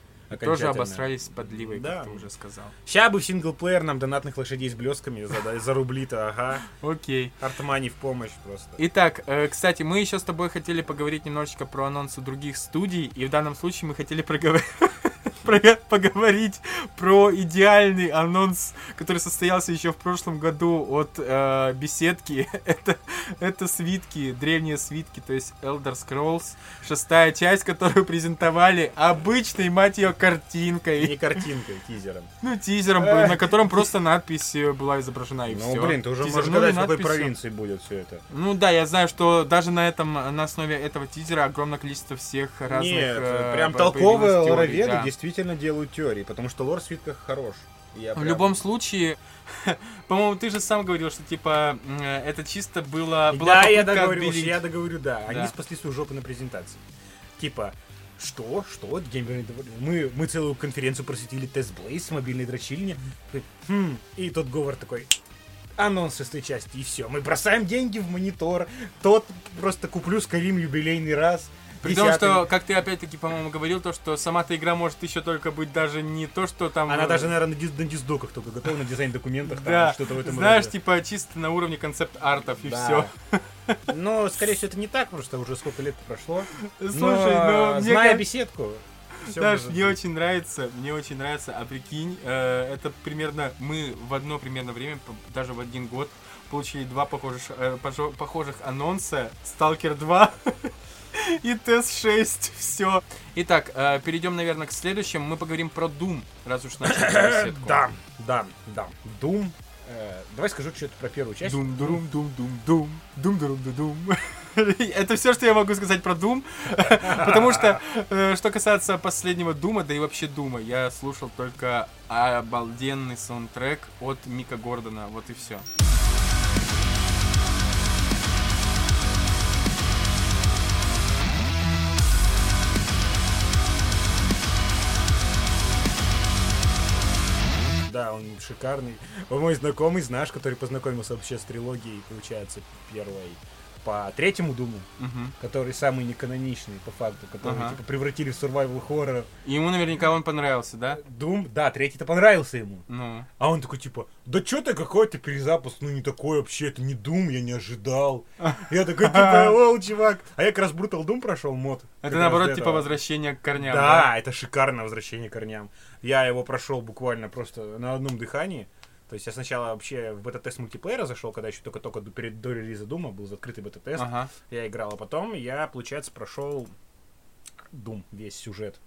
S2: Тоже обосрались с подливой,
S1: Да.
S2: как ты уже сказал.
S1: Ща бы в синглплеер нам донатных лошадей с блесками за, за рубли-то, ага.
S2: Окей.
S1: Артмани в помощь просто.
S2: Итак, э, кстати, мы еще с тобой хотели поговорить немножечко про анонсы других студий, и в данном случае мы хотели проговор- про- поговорить про идеальный анонс, который состоялся еще в прошлом году от э, беседки. это, это свитки, древние свитки, то есть Elder Scrolls, шестая часть, которую презентовали обычной, мать ее, картинкой.
S1: Не картинкой, тизером.
S2: Ну, тизером, на котором просто надпись э, была изображена, и
S1: Ну,
S2: все.
S1: блин, ты уже можешь гадать, в какой провинции будет все это.
S2: Ну да, я знаю, что даже на этом, на основе этого тизера огромное количество всех разных...
S1: Нет,
S2: э,
S1: прям толковые лороведы
S2: да.
S1: Действительно делают теории, потому что лор в свитках хорош. Я
S2: В
S1: прям-
S2: любом случае, по-моему, ты же сам говорил, что типа э, это чисто было... была
S1: Да, я договорю, я договорю, да. Они
S2: Да.
S1: спасли свою жопу на презентации. Типа, что? Что? Довольны? Мы, мы целую конференцию просветили тест с мобильной дрочильни. Хм. И тот Говор такой, анонс шестой части, и все. Мы бросаем деньги в монитор. Тот просто куплю Skyrim юбилейный раз.
S2: При том, что, как ты опять-таки, по-моему, говорил, то, что сама-то игра может еще только быть даже не то, что там...
S1: Она
S2: э,
S1: даже, наверное, на, диз- на диздоках только готова, на дизайн-документах,
S2: Да,
S1: что-то в этом
S2: знаешь,
S1: роде.
S2: типа чисто на уровне концепт-артов и
S1: Да.
S2: все.
S1: Но, скорее всего, это не так, потому что уже сколько лет прошло.
S2: Слушай,
S1: Но,
S2: ну, мне
S1: зная беседку, может
S2: мне очень нравится, мне очень нравится, а прикинь, э, это примерно, мы в одно примерно время, даже в один год, получили два похожих, э, похожих анонса, Stalker 2 и Тест 6, все. Итак, э, перейдем, наверное, к следующему, мы поговорим про Doom, раз уж начали беседку.
S1: Да, да, да. Doom. Э, давай скажу что-то про первую часть.
S2: Дум, дум, дум, дум, дум, дум, дум, дум, дум. Это все, что я могу сказать про Doom. Потому что, э, что касается последнего Дума, да и вообще Дума, я слушал только обалденный саундтрек от Мика Гордона. Вот и все.
S1: Шикарный. Мой знакомый, знаешь, который познакомился вообще с трилогией, получается, первой по третьему Думу,
S2: Мгм.
S1: который самый неканоничный, по факту, который
S2: Ага.
S1: типа превратили в survival horror.
S2: И ему наверняка он понравился, да?
S1: Дум, да, третий-то понравился ему.
S2: Ну.
S1: А он такой, типа, да чё ты какой-то перезапуск, ну не такой вообще, это не Дум, я не ожидал. Я такой, типа, лол, чувак. А я как раз Brutal Doom прошел мод.
S2: Это наоборот, типа возвращение к корням.
S1: Да, это шикарное возвращение к корням. Я его прошел буквально просто на одном дыхании. То есть я сначала вообще в бета-тест мультиплеера зашел, когда еще только-только перед до релиза Дума был закрытый бета-тест.
S2: Ага.
S1: Я играл, а потом я, получается, прошел Дум, весь сюжет.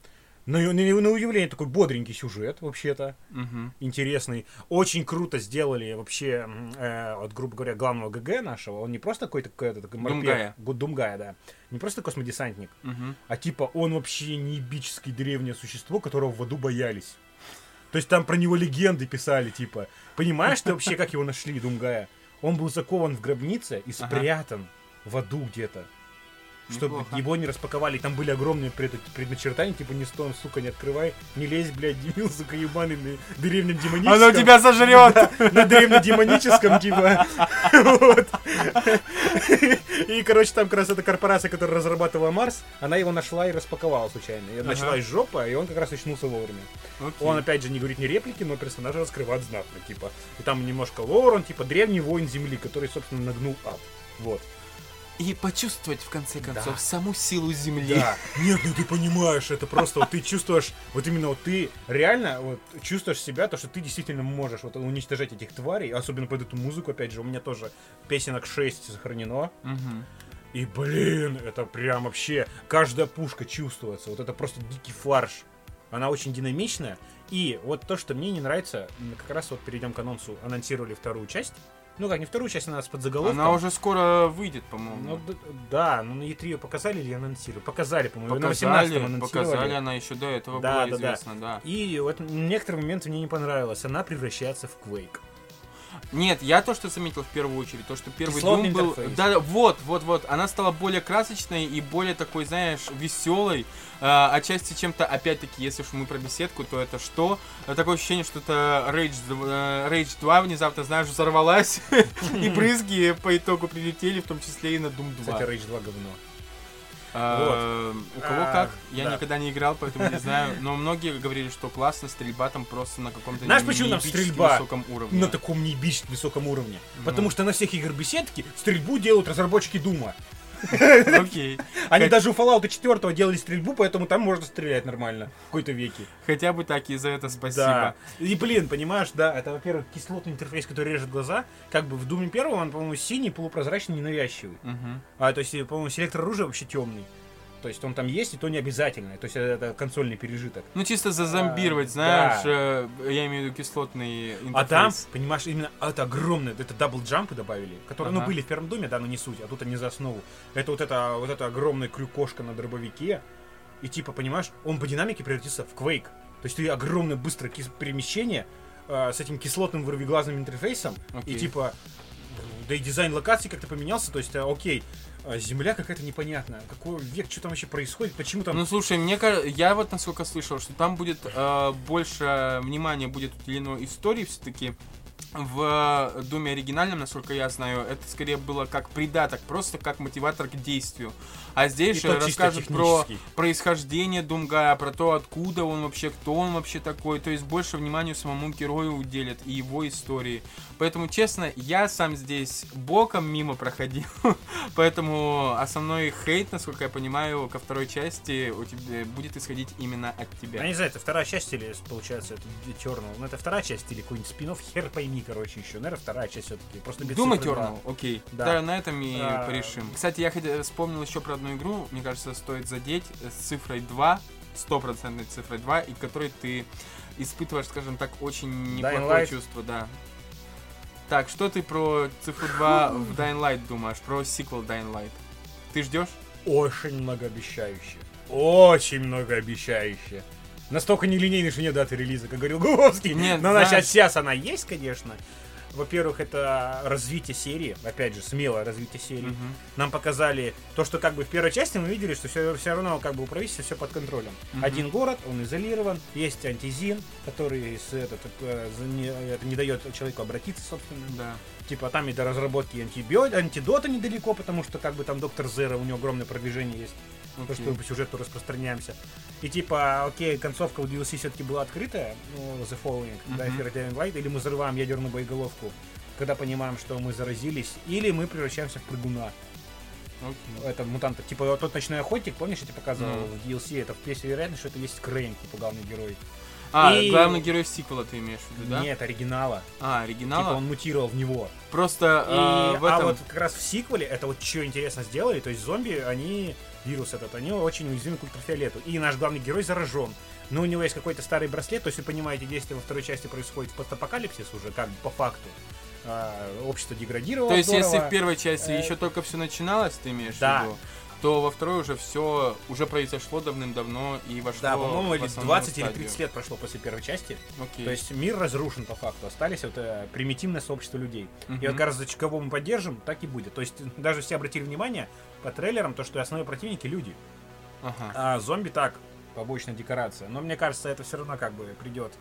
S1: И на, на удивление, такой бодренький сюжет, вообще-то,
S2: Мгм.
S1: интересный. Очень круто сделали вообще, э, вот, грубо говоря, главного ГГ нашего. Он не просто какой-то какой-то такой.
S2: Думгая.
S1: Думгая, да. Не просто космодесантник,
S2: Мгм.
S1: а типа он вообще не эпическое древнее существо, которого в аду боялись. То есть там про него легенды писали, типа. Понимаешь ты вообще, как его нашли, Думгая? Он был закован в гробнице и спрятан в аду где-то. Чтобы
S2: Неплохо.
S1: его не распаковали. Там были огромные пред- предначертания, типа не стой, сука, не открывай, не лезь, блядь, дебил, сука, ебаный на древнем демоническом.
S2: Оно тебя сожрет!
S1: На древнедемоническом, типа. Вот. И, короче, там как раз эта корпорация, которая разрабатывала Марс, она его нашла и распаковала случайно. И
S2: Ага.
S1: началась жопа, и он как раз очнулся вовремя. Он, опять же, не говорит ни реплики, но персонажа раскрывает знатно, типа. И там немножко лор, он, типа, древний воин Земли, который, собственно, нагнул ад. Вот.
S2: И почувствовать, в конце концов,
S1: Да.
S2: саму силу Земли.
S1: Да. Нет, ну ты понимаешь, это просто вот ты чувствуешь, вот именно вот ты реально вот чувствуешь себя, то, что ты действительно можешь вот уничтожать этих тварей, особенно под эту музыку, опять же, у меня тоже песенок 6 сохранено.
S2: Мгм.
S1: И, блин, это прям вообще, каждая пушка чувствуется, вот это просто дикий фарш. Она очень динамичная. И вот то, что мне не нравится, как раз вот перейдем к анонсу, анонсировали вторую часть. Ну как, не вторую часть, она с подзаголовком.
S2: Она уже скоро выйдет,
S1: Ну,
S2: по-моему.
S1: д- да, ну на E3 ее показали или анонсировали? Показали, по-моему, на 18
S2: Показали,
S1: анонсировали.
S2: показали, она еще до этого
S1: Да,
S2: была
S1: да, да.
S2: известна, да.
S1: И вот некоторые моменты мне не понравилось. Она превращается в Quake.
S2: Нет, я то, что заметил в первую очередь, то, что первый
S1: Кислотный
S2: Doom был...
S1: интерфейс.
S2: Да, вот, вот, вот. Она стала более красочной и более такой, знаешь, веселой. А, отчасти чем-то, опять-таки, если уж мы про беседку, то это что? Такое ощущение, что это Rage, э, Rage 2 внезапно, знаешь, взорвалась, и брызги по итогу прилетели, в том числе и на Doom 2.
S1: Кстати, Rage 2 говно.
S2: А, У кого
S1: А,
S2: как? Я
S1: да.
S2: никогда не играл, поэтому не знаю. Но многие говорили, что классно, стрельба там просто на каком-то
S1: Знаешь, почему там стрельба
S2: высоком уровне.
S1: На таком неебически высоком уровне.
S2: Ну.
S1: Потому что на всех игр беседки стрельбу делают разработчики Дума.
S2: Окей.
S1: Они даже у Fallout 4 делали стрельбу, поэтому там можно стрелять нормально. В кои-то веки.
S2: Хотя бы так, и за это спасибо.
S1: И, блин, понимаешь, да, это, во-первых, кислотный интерфейс, который режет глаза. Как бы в Думе первом он, по-моему, синий, полупрозрачный, ненавязчивый. А, то есть, по-моему, селектор оружия вообще темный. То есть он там есть, и то не обязательно. То есть это, консольный пережиток.
S2: Ну, чисто зазомбировать,
S1: А,
S2: знаешь,
S1: да.
S2: э, я имею в виду кислотный интерфейс.
S1: А там, понимаешь, именно это огромное, это double jump ы добавили, которые, ну,
S2: Ага.
S1: были в первом Думе, да, но не суть, а тут они за основу. Это вот это, вот это огромная крюкошка на дробовике, и типа, понимаешь, он по динамике превратится в квейк. То есть ты огромное быстрое перемещение э, с этим кислотным вырвиглазным интерфейсом,
S2: Окей.
S1: и типа, да и дизайн локации как-то поменялся, то есть, э, окей, э, земля какая-то непонятная, какой век, что там вообще происходит, почему там...
S2: Ну слушай, мне я вот насколько слышал, что там будет э, больше внимания будет уделено истории все-таки. В Думе оригинальном, насколько я знаю, это скорее было как придаток, просто как мотиватор к действию. А здесь
S1: И
S2: же расскажут про происхождение Думгая, про то, откуда он вообще, кто он вообще такой. То есть больше внимания самому герою уделят и его истории. Поэтому, честно, я сам здесь боком мимо проходил. Поэтому основной хейт, насколько я понимаю, ко второй части у тебя будет исходить именно от
S1: Я
S2: тебя.
S1: не знаю, это вторая часть или, получается, это Eternal. Ну, это вторая часть или какой-нибудь спин хер пойми, короче, еще. Наверное, вторая часть все-таки. Просто без
S2: Doom. Eternal, окей.
S1: Да.
S2: Да. на этом и
S1: А.
S2: порешим. Кстати, я хотя- вспомнил еще про одну игру, мне кажется, стоит задеть э, с цифрой 2, стопроцентной цифрой 2, и которой ты испытываешь, скажем так, очень неплохое чувство, да. Так, что ты про цифру 2 в Dying Light думаешь? Про сиквел Dying Light? Ты ждешь?
S1: Очень многообещающе. Очень многообещающе. Настолько нелинейный, что нет даты релиза, как говорил Гуговский.
S2: Нет,
S1: Но
S2: знаешь-
S1: сейчас она есть, конечно. Во-первых, это развитие серии. Опять же, смелое развитие серии.
S2: Мгм.
S1: Нам показали то, что как бы в первой части мы видели, что все, все равно как бы у правительства все под контролем.
S2: Мгм.
S1: Один город, он изолирован, есть антизин, который с, этот, э, за не, это не дает человеку обратиться, собственно.
S2: Да.
S1: Типа там и до разработки антибио- антидота недалеко, потому что как бы там доктор Зера, у него огромное продвижение есть. То, что мы по сюжету распространяемся. И типа, окей, концовка у DLC все-таки была открытая, ну, The Following, да,
S2: Мгм.
S1: Fear Dying Light, или мы взрываем ядерную боеголовку, когда понимаем, что мы заразились, или мы превращаемся в прыгуна.
S2: Окей.
S1: Это мутанта. Типа, вот тот ночной охотник, помнишь, я тебе показывал
S2: Ну.
S1: в DLC, это есть вероятность, что это есть Крейн, типа, главный герой.
S2: А,
S1: И-
S2: главный герой сиквела ты имеешь в виду, да?
S1: Нет, оригинала.
S2: А,
S1: Типа,
S2: оригинала?
S1: он мутировал в него.
S2: Просто
S1: И,
S2: а, в
S1: А
S2: этом...
S1: вот как раз в сиквеле это вот что интересно сделали, то есть зомби, они, вирус этот, они очень уязвимы к ультрафиолету. И наш главный герой заражен. Но у него есть какой-то старый браслет, то есть вы понимаете, действие во второй части происходит в постапокалипсис уже, как бы по факту. А, общество деградировало
S2: То есть, если
S1: здорово.
S2: в первой части
S1: Э,
S2: еще только все начиналось, ты имеешь
S1: Да.
S2: в виду, то во второй уже все уже произошло давным-давно и вошло
S1: Да, по-моему, или
S2: основную
S1: 20 или
S2: стадию.
S1: 30 лет прошло после первой части.
S2: Окей.
S1: То есть мир разрушен по факту. Остались вот э, примитивное сообщество людей. И
S2: Мгм.
S1: вот как раз за кого мы поддержим, так и будет. То есть даже все обратили внимание по трейлерам, то, что основные противники люди.
S2: Ага.
S1: А зомби так, побочная декорация. Но мне кажется, это все равно как бы придет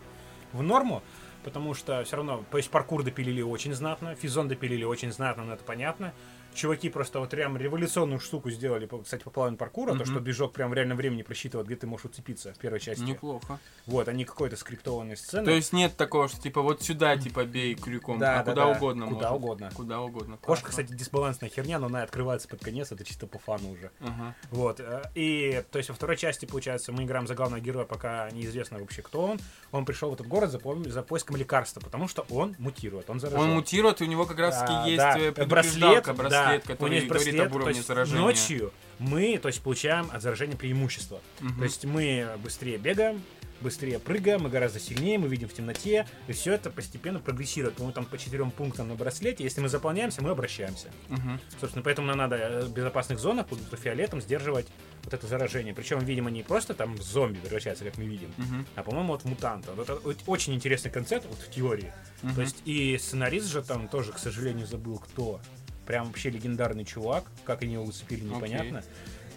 S1: в норму, потому что все равно, то есть паркур допилили очень знатно, физон допилили очень знатно, но это понятно. Чуваки просто вот прям революционную штуку сделали, кстати, по плану паркура, то,
S2: Мгм.
S1: что движок прям в реальном времени просчитывает, где ты можешь уцепиться в первой части.
S2: Неплохо.
S1: Вот, они какой-то скриптованной сцены.
S2: То есть нет такого, что типа вот сюда типа бей крюком,
S1: Да,
S2: а
S1: да,
S2: куда
S1: да.
S2: угодно
S1: Куда
S2: может.
S1: угодно.
S2: Куда угодно.
S1: Кошка, кстати, дисбалансная херня, но она открывается под конец, это чисто по фану уже.
S2: Ага.
S1: Вот. э, И, то есть, во второй части, получается, мы играем за главного героя, пока неизвестно вообще, кто он. Он пришел в этот город за, за поиском лекарства, потому что он мутирует, он заражен.
S2: Он мутирует, и у него как раз таки
S1: А,
S2: есть
S1: да,
S2: э,
S1: браслет,
S2: браслет,
S1: у
S2: который
S1: него есть
S2: говорит
S1: браслет,
S2: об
S1: то
S2: уровне
S1: есть
S2: заражения.
S1: Ночью мы, то есть, получаем от заражения преимущество.
S2: Мгм.
S1: То есть мы быстрее бегаем, быстрее прыгаем, мы гораздо сильнее, мы видим в темноте, и все это постепенно прогрессирует. По-моему, там по четырем пунктам на браслете. Если мы заполняемся, мы обращаемся.
S2: Мгм.
S1: Собственно, поэтому нам надо э, в безопасных зонах под ультрафиолетом сдерживать вот это заражение. Причем, видимо, не просто там в зомби превращаться, как мы видим,
S2: Мгм.
S1: а, по-моему, вот в мутанта. Вот это очень интересный концепт вот в теории.
S2: Мгм.
S1: То есть и сценарист же там тоже, к сожалению, забыл кто. Прям вообще легендарный чувак. Как они его уцепили, непонятно.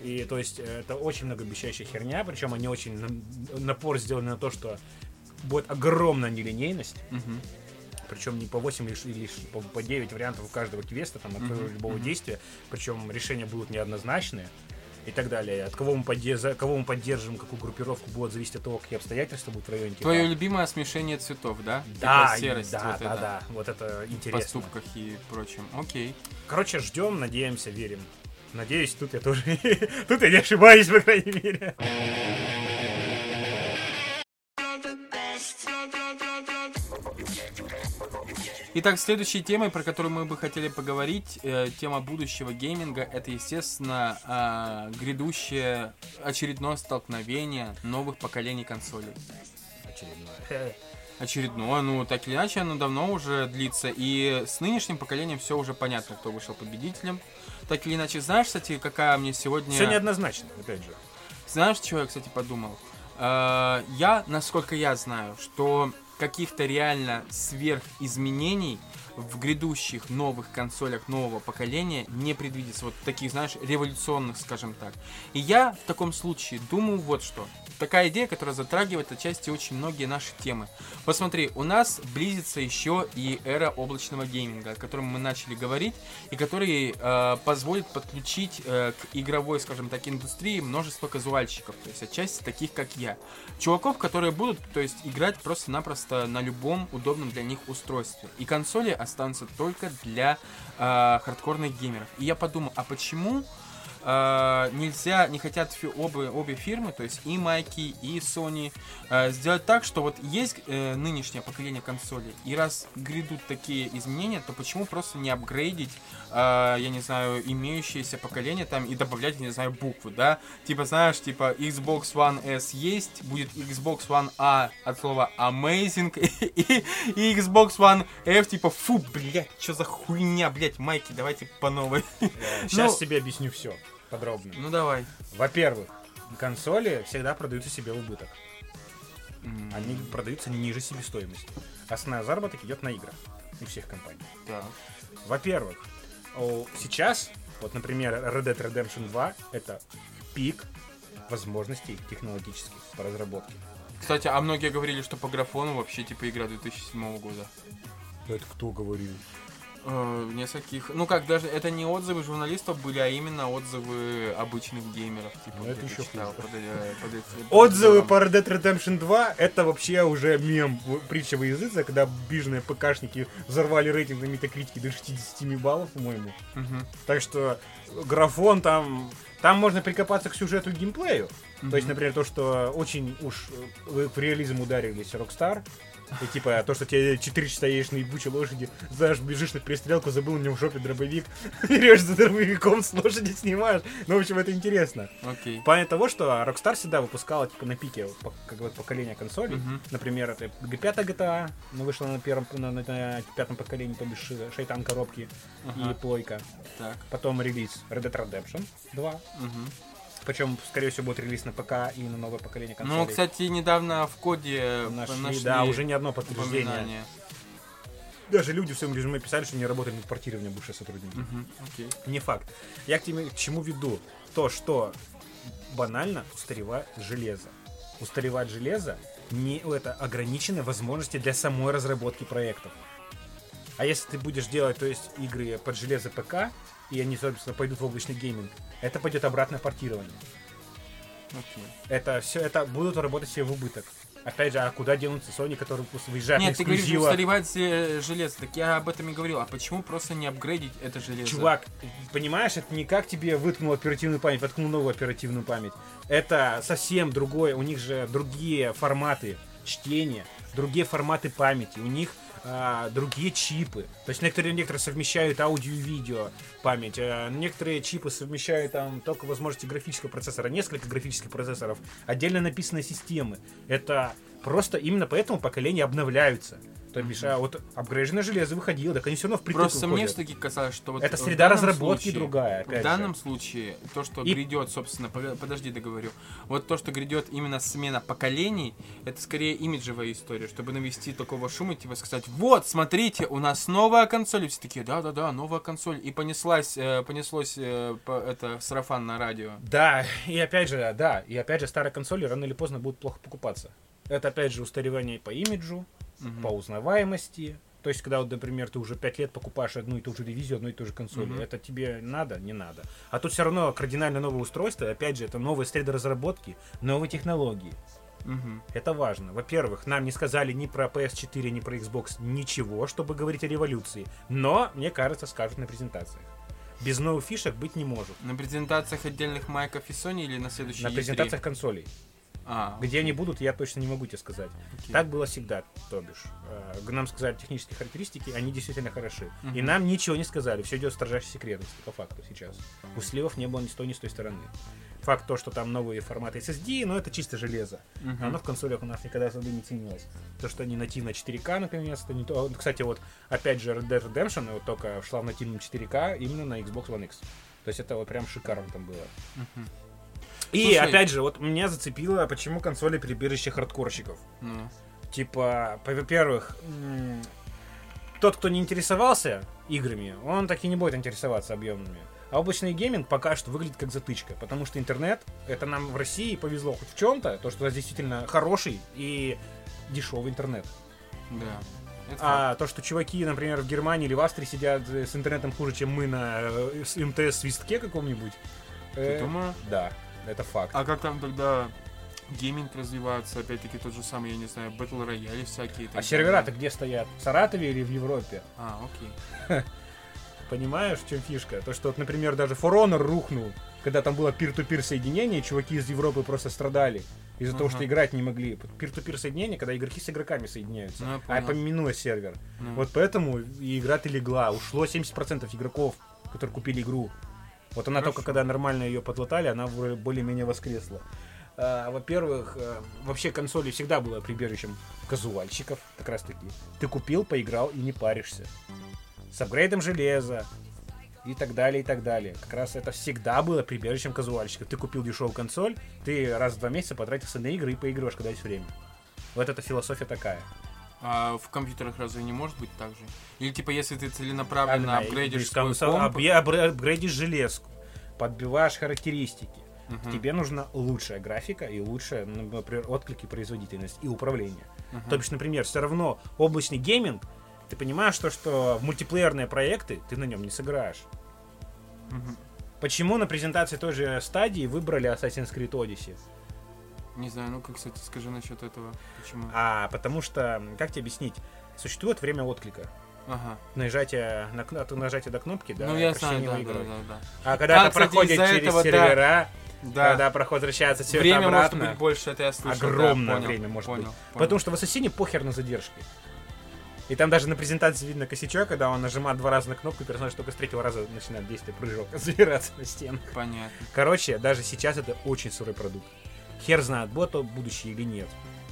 S1: И то есть это очень многообещающая херня, причем они очень на- напор сделаны на то, что будет огромная нелинейность,
S2: Мгм.
S1: причем не по 8 лишь, лишь по, по 9 вариантов у каждого квеста, там, от
S2: Мгм,
S1: любого
S2: мгм.
S1: действия, причем решения будут неоднозначные и так далее. От кого мы, подде- за кого мы поддержим, какую группировку, будет зависеть от того, какие обстоятельства будут в районе. типа.
S2: Твое любимое смешение цветов, да?
S1: да,
S2: Типа серость
S1: да,
S2: вот
S1: да,
S2: это.
S1: да, вот это
S2: В
S1: интересно.
S2: поступках и прочем. Окей.
S1: Короче, ждем, надеемся, верим. Надеюсь, тут я тоже... тут я не ошибаюсь, по крайней мере.
S2: Итак, следующей темой, про которую мы бы хотели поговорить, э, тема будущего гейминга, это, естественно, а, грядущее очередное столкновение новых поколений консолей.
S1: Очередное.
S2: Очередное, ну, так или иначе, оно давно уже длится, и с нынешним поколением все уже понятно, кто вышел победителем. Так или иначе, знаешь, кстати, какая мне сегодня...
S1: Все неоднозначно, опять же.
S2: Знаешь, что я, кстати, подумал? Э, Я, насколько я знаю, что каких-то реально сверхизменений в грядущих новых консолях нового поколения не предвидится. Вот таких, знаешь, революционных, скажем так. И я в таком случае думаю вот что. Такая идея, которая затрагивает отчасти очень многие наши темы. Посмотри, у нас близится еще и эра облачного гейминга, о котором мы начали говорить, и который э, позволит подключить э, к игровой, скажем так, индустрии множество казуальщиков, то есть отчасти таких, как я. Чуваков, которые будут, то есть, играть просто-напросто на любом удобном для них устройстве. И консоли останутся только для э, хардкорных геймеров. И я подумал, а почему э, нельзя, не хотят фи- обе, обе фирмы, то есть и Майки, и Sony, э, сделать так, что вот есть э, нынешнее поколение консолей, и раз грядут такие изменения, то почему просто не апгрейдить, э, я не знаю, имеющееся поколение там и добавлять, я не знаю, буквы, да? Типа, знаешь, типа Xbox One S есть, будет Xbox One A от слова Amazing, и, и Xbox One F, типа, фу, блядь, что за хуйня, блядь, Майки, давайте по новой.
S1: Сейчас
S2: Ну-
S1: тебе объясню все подробно.
S2: Ну давай.
S1: Во-первых, консоли всегда продаются себе в убыток.
S2: М,
S1: Они продаются ниже себестоимости. Основной заработок идет на играх у всех компаний.
S2: Так.
S1: Во-первых, сейчас, вот, например, Red Dead Redemption 2 это пик возможностей технологических по разработке.
S2: Кстати, а многие говорили, что по графону вообще типа игра 2007 года.
S1: Это кто говорил?
S2: Э, нескольких. Ну как, даже это не отзывы журналистов были, а именно отзывы обычных геймеров. Типа,
S1: Ну, это еще
S2: читал
S1: хуже.
S2: под, э, под эти-
S1: Отзывы
S2: под-
S1: по Red Dead Redemption 2 это вообще уже мем, притча во языце, когда бижные ПКшники взорвали рейтинг на метакритике до 67 баллов, по-моему.
S2: Мгм.
S1: Так что графон там... Там можно прикопаться к сюжету и геймплею. То есть, например, то, что очень уж э, в реализм ударились Rockstar, и типа то, что тебе 4 часа едешь на ебучей лошади, знаешь, бежишь на перестрелку, забыл у него в жопе дробовик, берешь за дробовиком, с лошади снимаешь. Ну, в общем, это интересно.
S2: Окей.
S1: В плане того, что Rockstar всегда выпускала типа на пике как вот, поколения консолей.
S2: Мгм.
S1: Например, это 5 GTA, но вышла на первом, на, на- на пятом поколении, то бишь э, шайтан коробки
S2: Ага.
S1: и плойка.
S2: Так.
S1: Потом релиз Red Dead Redemption 2.
S2: Мгм.
S1: Причем, скорее всего, будет релиз на ПК и на новое поколение консолей.
S2: Ну, кстати, недавно в коде
S1: нашли,
S2: нашли
S1: да, уже не одно подтверждение. Даже люди в своем резюме писали, что не работали над портированием бывшие сотрудники.
S2: Мгм. Окей.
S1: Не факт. Я к, тебе, к чему веду? То, что банально устаревает железо. Устаревает железо не это ограниченные возможности для самой разработки проектов. А если ты будешь делать, то есть игры под железо ПК, и они, собственно, пойдут в облачный гейминг, это пойдет обратное портирование.
S2: Окей.
S1: Это все, это будут работать себе в убыток. Опять же, а куда денутся Sony, которые просто выезжают
S2: Нет,
S1: на
S2: ты говоришь,
S1: эксклюзива?
S2: устаревает э, железо. Так я об этом и говорил. А почему просто не апгрейдить это железо?
S1: Чувак, понимаешь, это не как тебе выткнул оперативную память, воткнул новую оперативную память. Это совсем другое. У них же другие форматы чтения, другие форматы памяти. У них а, другие чипы. То есть некоторые, некоторые совмещают аудио и видео память, а некоторые чипы совмещают там только возможности графического процессора, несколько графических процессоров, отдельно написанные системы. Это просто именно поэтому поколения обновляются. То бишь, а вот апгрейженное железо выходило, так они все равно впритык
S2: Просто мне все-таки казалось, что вот
S1: Это среда разработки
S2: случае-
S1: другая, опять
S2: В
S1: же.
S2: данном случае то, что
S1: И-
S2: грядет, собственно, подожди, договорю. Вот то, что грядет именно смена поколений, это скорее имиджевая история, чтобы навести такого шума, типа сказать, вот, смотрите, у нас новая консоль, и все такие, да-да-да, новая консоль, и понеслась, э, понеслось э, это сарафан на радио.
S1: Да, и опять же, да, и опять же, старые консоли рано или поздно будут плохо покупаться. Это опять же устаревание по имиджу,
S2: Мгм.
S1: по узнаваемости. То есть, когда, вот, например, ты уже пять лет покупаешь одну и ту же ревизию одной и той же консоли,
S2: Мгм.
S1: это тебе надо? Не надо. А тут все равно кардинально новое устройство, опять же, это новые среды разработки, новые технологии.
S2: Мгм.
S1: Это важно. Во-первых, нам не сказали ни про PS4, ни про Xbox ничего, чтобы говорить о революции. Но, мне кажется, скажут на презентациях. Без новых фишек быть не может.
S2: На презентациях отдельных майков и Sony или на следующей
S1: На
S2: E3?
S1: презентациях консолей.
S2: А,
S1: Где они будут, я точно не могу тебе сказать.
S2: окей.
S1: Так было всегда, то бишь. Э, Нам сказали технические характеристики, они действительно хороши. И
S2: Мгм.
S1: нам ничего не сказали, все идет в строжайшей секретности, по факту сейчас. У сливов не было ни с той, ни с той стороны. Факт то, что там новые форматы SSD, но это чисто железо.
S2: Мгм.
S1: Оно в консолях у нас никогда особо не ценилось. То, что они нативно 4К наконец-то. Не то... Кстати, вот опять же Red Dead Redemption вот только шла в нативном 4К именно на Xbox One X. То есть это вот прям шикарно там было.
S2: Мгм.
S1: И
S2: Слушай-
S1: опять же, вот меня зацепило, почему консоли прибежище хардкорщиков.
S2: Ну,
S1: Типа, во-первых, тот, кто не интересовался играми, он так и не будет интересоваться объемными. А облачный гейминг пока что выглядит как затычка, потому что интернет, это нам в России повезло хоть в чем-то, то, что у нас действительно хороший и дешевый интернет.
S2: да.
S1: А то, что чуваки, например, в Германии или в Австрии сидят э, с интернетом хуже, чем мы на э, МТС-свистке каком-нибудь.
S2: Ты
S1: э,
S2: думаешь?
S1: Да, это факт.
S2: А как там тогда гейминг развивается? Опять-таки тот же самый, я не знаю, Battle Royale всякие.
S1: А сервера-то где стоят? В Саратове или в Европе?
S2: А, окей.
S1: Понимаешь, в чем фишка? То, что, вот, например, даже For Honor рухнул, когда там было пир-ту-пир соединение, чуваки из Европы просто страдали из-за того,
S2: Ага.
S1: что играть не могли. Пир-ту-пир соединение, когда игроки с игроками соединяются,
S2: Ну, я
S1: а поминула сервер.
S2: Ну,
S1: Вот поэтому и игра-то легла. Ушло 70% игроков, которые купили игру. Вот она
S2: Хорошо.
S1: только когда нормально ее подлатали, она более-менее воскресла. А, во-первых, э, вообще консоли всегда было прибежищем казуальщиков, как раз таки. Ты купил, поиграл и не паришься. С апгрейдом железа и так далее, и так далее. Как раз это всегда было прибежищем казуальщиков. Ты купил дешевую консоль, ты раз в два месяца потратился на игры и поиграешь, когда есть время. Вот эта философия такая.
S2: А в компьютерах разве не может быть так же? Или типа, если ты целенаправленно
S1: Правильно,
S2: апгрейдишь свой комп,
S1: апгре- апгре- апгрейдишь железку, подбиваешь характеристики.
S2: Мгм,
S1: Тебе нужна лучшая графика и лучшая, ну, например, отклики, производительность и управление.
S2: мгм.
S1: То бишь, например, все равно облачный гейминг, ты понимаешь, то, что в мультиплеерные проекты ты на нем не сыграешь.
S2: Мгм.
S1: Почему на презентации той же стадии выбрали Assassin's Creed Odyssey?
S2: Не знаю, ну как, кстати, скажи насчет этого. Почему?
S1: А потому что, как тебе объяснить, существует время отклика.
S2: Ага.
S1: Нажатие на, от нажатия до кнопки, да,
S2: ну я знаю, да, да,
S1: игры.
S2: да, да.
S1: А когда
S2: А,
S1: это
S2: кстати,
S1: проходит через
S2: этого,
S1: сервера,
S2: Да.
S1: когда проход возвращается все
S2: время
S1: это
S2: может
S1: обратно,
S2: быть больше, это я слышал.
S1: огромное
S2: да, понял,
S1: время может
S2: понял,
S1: быть.
S2: понял.
S1: Потому что в Ассасине похер на задержки. И там даже на презентации видно косячок, когда он нажимает два раза на кнопку, и персонаж только с третьего раза начинает действие прыжок, забираться на стену.
S2: Понятно.
S1: Короче, даже сейчас это очень сырой продукт. Хер знает, будет то будущее или нет.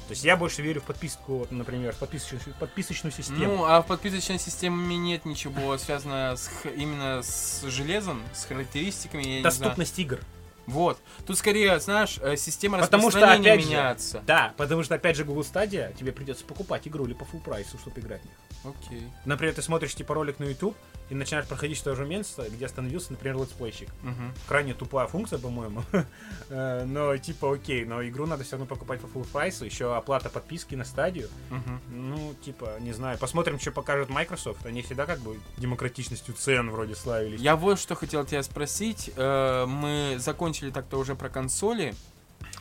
S1: То есть я больше верю в подписку, вот, например, в подписочную, подписочную систему.
S2: Ну, а в подписочной системе нет ничего связанного с, именно с железом, с характеристиками, я.
S1: Доступность игр.
S2: Вот. Тут скорее, знаешь, э, система
S1: Потому что,
S2: распространения
S1: опять же,
S2: меняется.
S1: Да, потому что, опять же, Google Stadia, тебе придется покупать игру или по full price у, чтобы играть в них.
S2: Окей.
S1: Например, ты смотришь типа ролик на YouTube и начинаешь проходить того же места, где остановился, например, летсплейщик.
S2: Мгм.
S1: Крайне тупая функция, по-моему. Э, Но типа окей, но игру надо все равно покупать по full прайсу, еще оплата подписки на стадию.
S2: Мгм.
S1: Ну, типа, не знаю. Посмотрим, что покажет Microsoft. Они всегда как бы демократичностью цен вроде славились.
S2: Я вот что хотел тебя спросить. Э, Мы закончили так-то уже про консоли,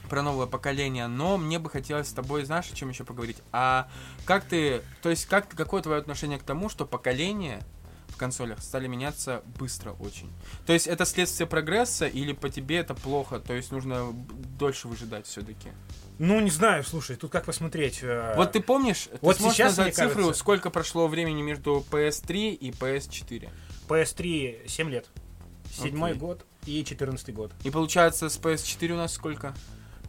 S2: про новое поколение, но мне бы хотелось с тобой, знаешь, о чем еще поговорить? А как ты, то есть как, какое твое отношение к тому, что поколение в консолях стали меняться быстро очень. То есть это следствие прогресса или по тебе это плохо? То есть нужно дольше выжидать все-таки?
S1: Ну, не знаю, слушай, тут как посмотреть. э,
S2: Вот ты помнишь,
S1: вот
S2: ты
S1: сейчас,
S2: назвать цифру,
S1: кажется-
S2: сколько прошло времени между PS3 и PS4?
S1: PS3 7 лет. Седьмой
S2: Окей.
S1: год и 14 год.
S2: И получается с PS4 у нас сколько?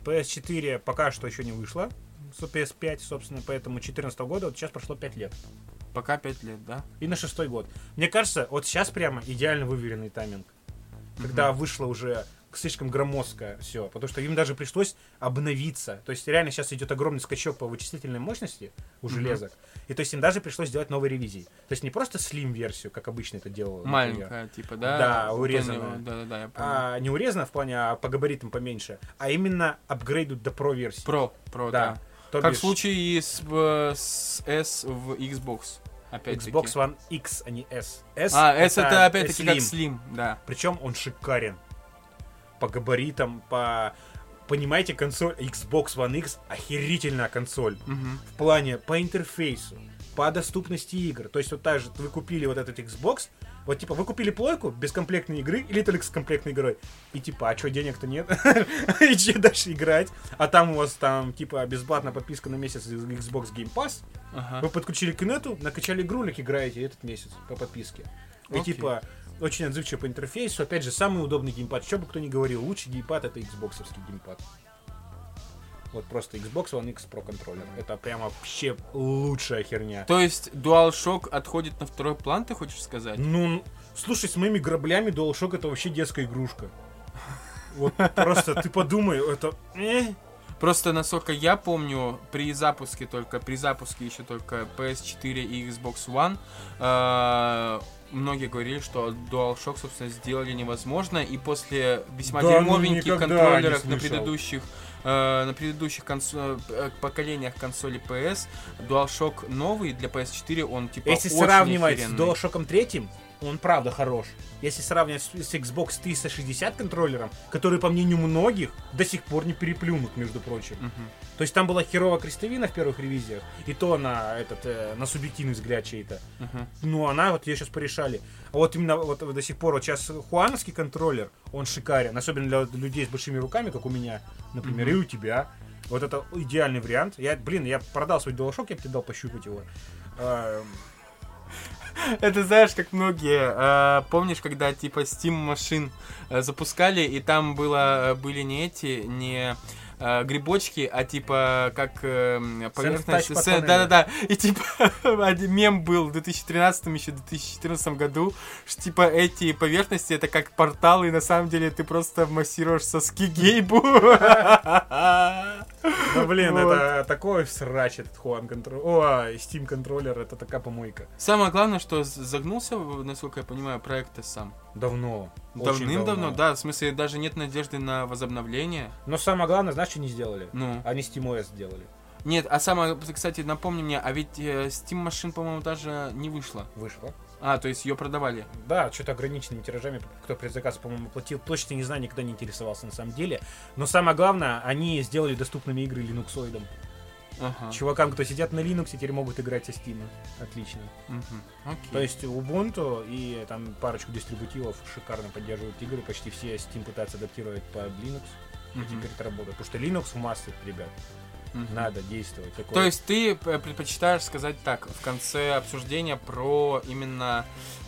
S1: PS4 пока что еще не вышло. С PS5, собственно, поэтому 14 года, вот сейчас прошло 5 лет.
S2: Пока 5 лет, да?
S1: И на шестой год. Мне кажется, вот сейчас прямо идеально выверенный тайминг. Когда вышло уже слишком громоздко все, потому что им даже пришлось обновиться. То есть реально сейчас идет огромный скачок по вычислительной мощности у железок. И то есть им даже пришлось сделать новые ревизии. То есть не просто слим-версию, как обычно это делал. например,
S2: Маленькая, типа, да?
S1: Да, урезанная.
S2: они- Да-да-да, я понял.
S1: А не урезано в плане, а по габаритам поменьше, а именно апгрейдут до Pro версии.
S2: Про, про, да.
S1: да. То
S2: Как в
S1: бишь
S2: случае и с, э, с S в Xbox. Опять-таки.
S1: Xbox One X, а не S. S
S2: А, S это опять-таки как.
S1: Slim,
S2: да.
S1: Причем он шикарен. По габаритам, по... Понимаете, консоль Xbox One X охерительная консоль.
S2: Мгм.
S1: В плане по интерфейсу, по доступности игр. То есть вот так же вы купили вот этот Xbox, вот типа вы купили плойку без комплектной игры или только с комплектной игрой. И типа, а что, денег-то нет? И че дальше играть? А там у вас там типа бесплатная подписка на месяц Xbox Game Pass.
S2: Ага.
S1: Вы подключили к инету, накачали игрулик, играете этот месяц по подписке. И
S2: Окей.
S1: типа очень отзывчиво по интерфейсу. Опять же, самый удобный геймпад. Что бы кто ни говорил, лучший геймпад это Xbox геймпад. Вот просто Xbox One X Pro контроллер. Это прямо вообще лучшая херня.
S2: То есть DualShock отходит на второй план, ты хочешь сказать?
S1: Ну, слушай, с моими граблями DualShock это вообще детская игрушка. Вот просто ты подумай, это... э,
S2: Просто, насколько я помню, при запуске только, при запуске еще только PS4 и Xbox One, э, многие говорили, что DualShock, собственно, сделали невозможно, и после весьма
S1: Да, ну,
S2: дерьмовеньких контроллеров на предыдущих э, на предыдущих консо- э, поколениях консоли PS, DualShock новый для PS4, он типа
S1: Если
S2: очень
S1: сравнивать с
S2: охеренный.
S1: DualShock 3, он правда хорош. Если сравнивать с, с Xbox 360 контроллером, который, по мнению многих, до сих пор не переплюнут, между прочим.
S2: Мгм.
S1: То есть там была херовая крестовина в первых ревизиях, и то на этот э, на субъективный взгляд чей-то.
S2: Мгм.
S1: Ну, она вот ее сейчас порешали. А вот именно вот до сих пор вот сейчас хуановский контроллер, он шикарен, особенно для людей с большими руками, как у меня, например,
S2: Мгм.
S1: и у тебя. Вот это идеальный вариант. Я, блин, я продал свой DualShock, я бы тебе дал пощупать его.
S2: Это знаешь, как многие. э, помнишь, когда типа Steam машин э, запускали, и там было, были не эти, не э, грибочки, а типа как э, поверхность. Да-да-да. И типа один мем был в 2013 еще 2014 году, что типа эти поверхности это как порталы, и на самом деле ты просто массируешь соски гейбу.
S1: Ну, блин,
S2: Вот.
S1: это такой срач этот Хуан контроллер. О, Steam контроллер, это такая помойка.
S2: Самое главное, что загнулся, насколько я понимаю, проект сам.
S1: Давно.
S2: Давным-давно, да, в смысле, даже нет надежды на возобновление.
S1: Но самое главное, знаешь, что не сделали?
S2: Ну,
S1: Они SteamOS сделали.
S2: нет, а самое, кстати, напомни мне, а ведь э, Steam машин, по-моему, даже не вышла.
S1: Вышло.
S2: А, то есть ее продавали.
S1: Да, что-то ограниченными тиражами, кто предзаказ, по-моему, платил. Точно не знаю, никогда не интересовался на самом деле. Но самое главное, они сделали доступными игры линуксоидам.
S2: Ага.
S1: Чувакам, кто сидят на Linux, теперь могут играть со Steam. Отлично.
S2: Мгм. Окей.
S1: То есть Ubuntu и там парочку дистрибутивов шикарно поддерживают игры. Почти все Steam пытаются адаптировать под Linux. И
S2: Мгм.
S1: теперь это работает. Потому что Linux в массы, ребят.
S2: Мгм.
S1: Надо действовать. Такое-
S2: То есть ты э, предпочитаешь сказать так, в конце обсуждения про именно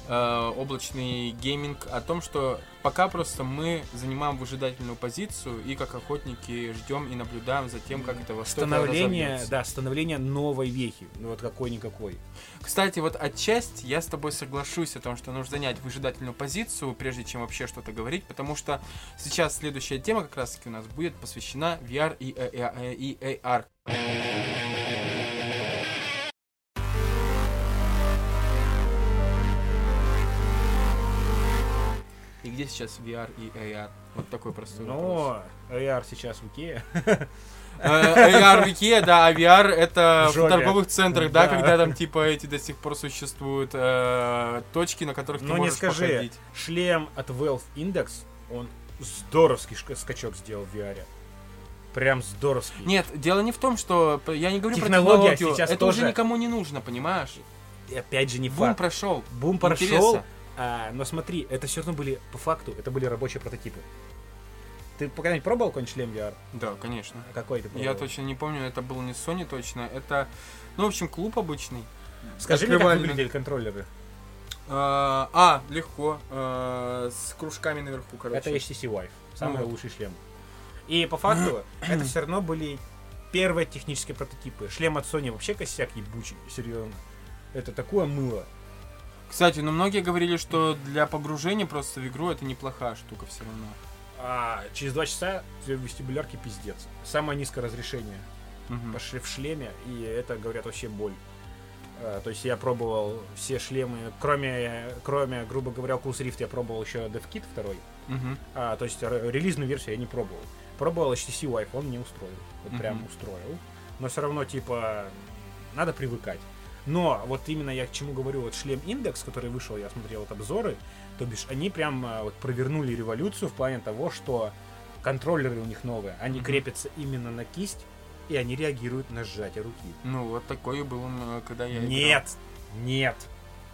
S2: э, облачный гейминг, о том, что пока просто мы занимаем выжидательную позицию и как охотники ждем и наблюдаем за тем, как это во что это
S1: становление,
S2: разовьется.
S1: да, становление новой вехи. Ну вот какой-никакой.
S2: Кстати, вот отчасти я с тобой соглашусь о том, что нужно занять выжидательную позицию, прежде чем вообще что-то говорить, потому что сейчас следующая тема как раз таки у нас будет посвящена VR и AR. И где сейчас VR и AR? Вот такой простой вопрос.
S1: Но AR сейчас в Икее.
S2: Э, AR в Икее, да, а VR это в торговых центрах, да,
S1: Да.
S2: когда там типа эти до сих пор существуют э, точки, на которых ты
S1: Ну не
S2: можешь
S1: скажи, шлем от Valve Index, он здоровский скачок сделал в VR. Прям здоровский.
S2: Нет, дело не в том, что я не говорю
S1: Технология
S2: про технологию.
S1: сейчас
S2: это
S1: тоже-
S2: уже никому не нужно, понимаешь?
S1: и опять же не
S2: Бум
S1: факт.
S2: прошел.
S1: Бум прошел,
S2: Интереса.
S1: А, но смотри, это все равно были, по факту, это были рабочие прототипы. Ты когда-нибудь пробовал какой-нибудь шлем VR?
S2: Да, конечно.
S1: А Какой ты пробовал?
S2: Я точно не помню, это был не Sony точно. Это, ну, в общем, клуб обычный.
S1: Скажи мне, как выглядели контроллеры.
S2: А, а, легко. а, с кружками наверху, короче.
S1: Это HTC Vive, самый
S2: Ну.
S1: лучший шлем. И по факту, это все равно были первые технические прототипы. Шлем от Sony вообще косяк ебучий, серьезно. Это такое мыло.
S2: Кстати, ну многие говорили, что для погружения просто в игру это неплохая штука все равно.
S1: А через два часа тебе в вестибулярке пиздец. Самое низкое разрешение
S2: Мгм.
S1: пошли в шлеме, и это, говорят, вообще боль. А, То есть я пробовал все шлемы, кроме, кроме, грубо говоря, Oculus Rift, я пробовал еще DevKit второй.
S2: Мгм.
S1: А, то есть релизную версию я не пробовал. Пробовал HTC Vive, он не устроил. Вот
S2: Мгм.
S1: прям устроил. Но все равно, типа, надо привыкать. Но вот именно я к чему говорю, вот шлем Индекс, который вышел, я смотрел вот обзоры, то бишь они прям а, вот провернули революцию в плане того, что контроллеры у них новые, они
S2: Мгм.
S1: крепятся именно на кисть, и они реагируют на сжатие руки.
S2: Ну, вот такой был он, э, когда я играл.
S1: Нет, нет.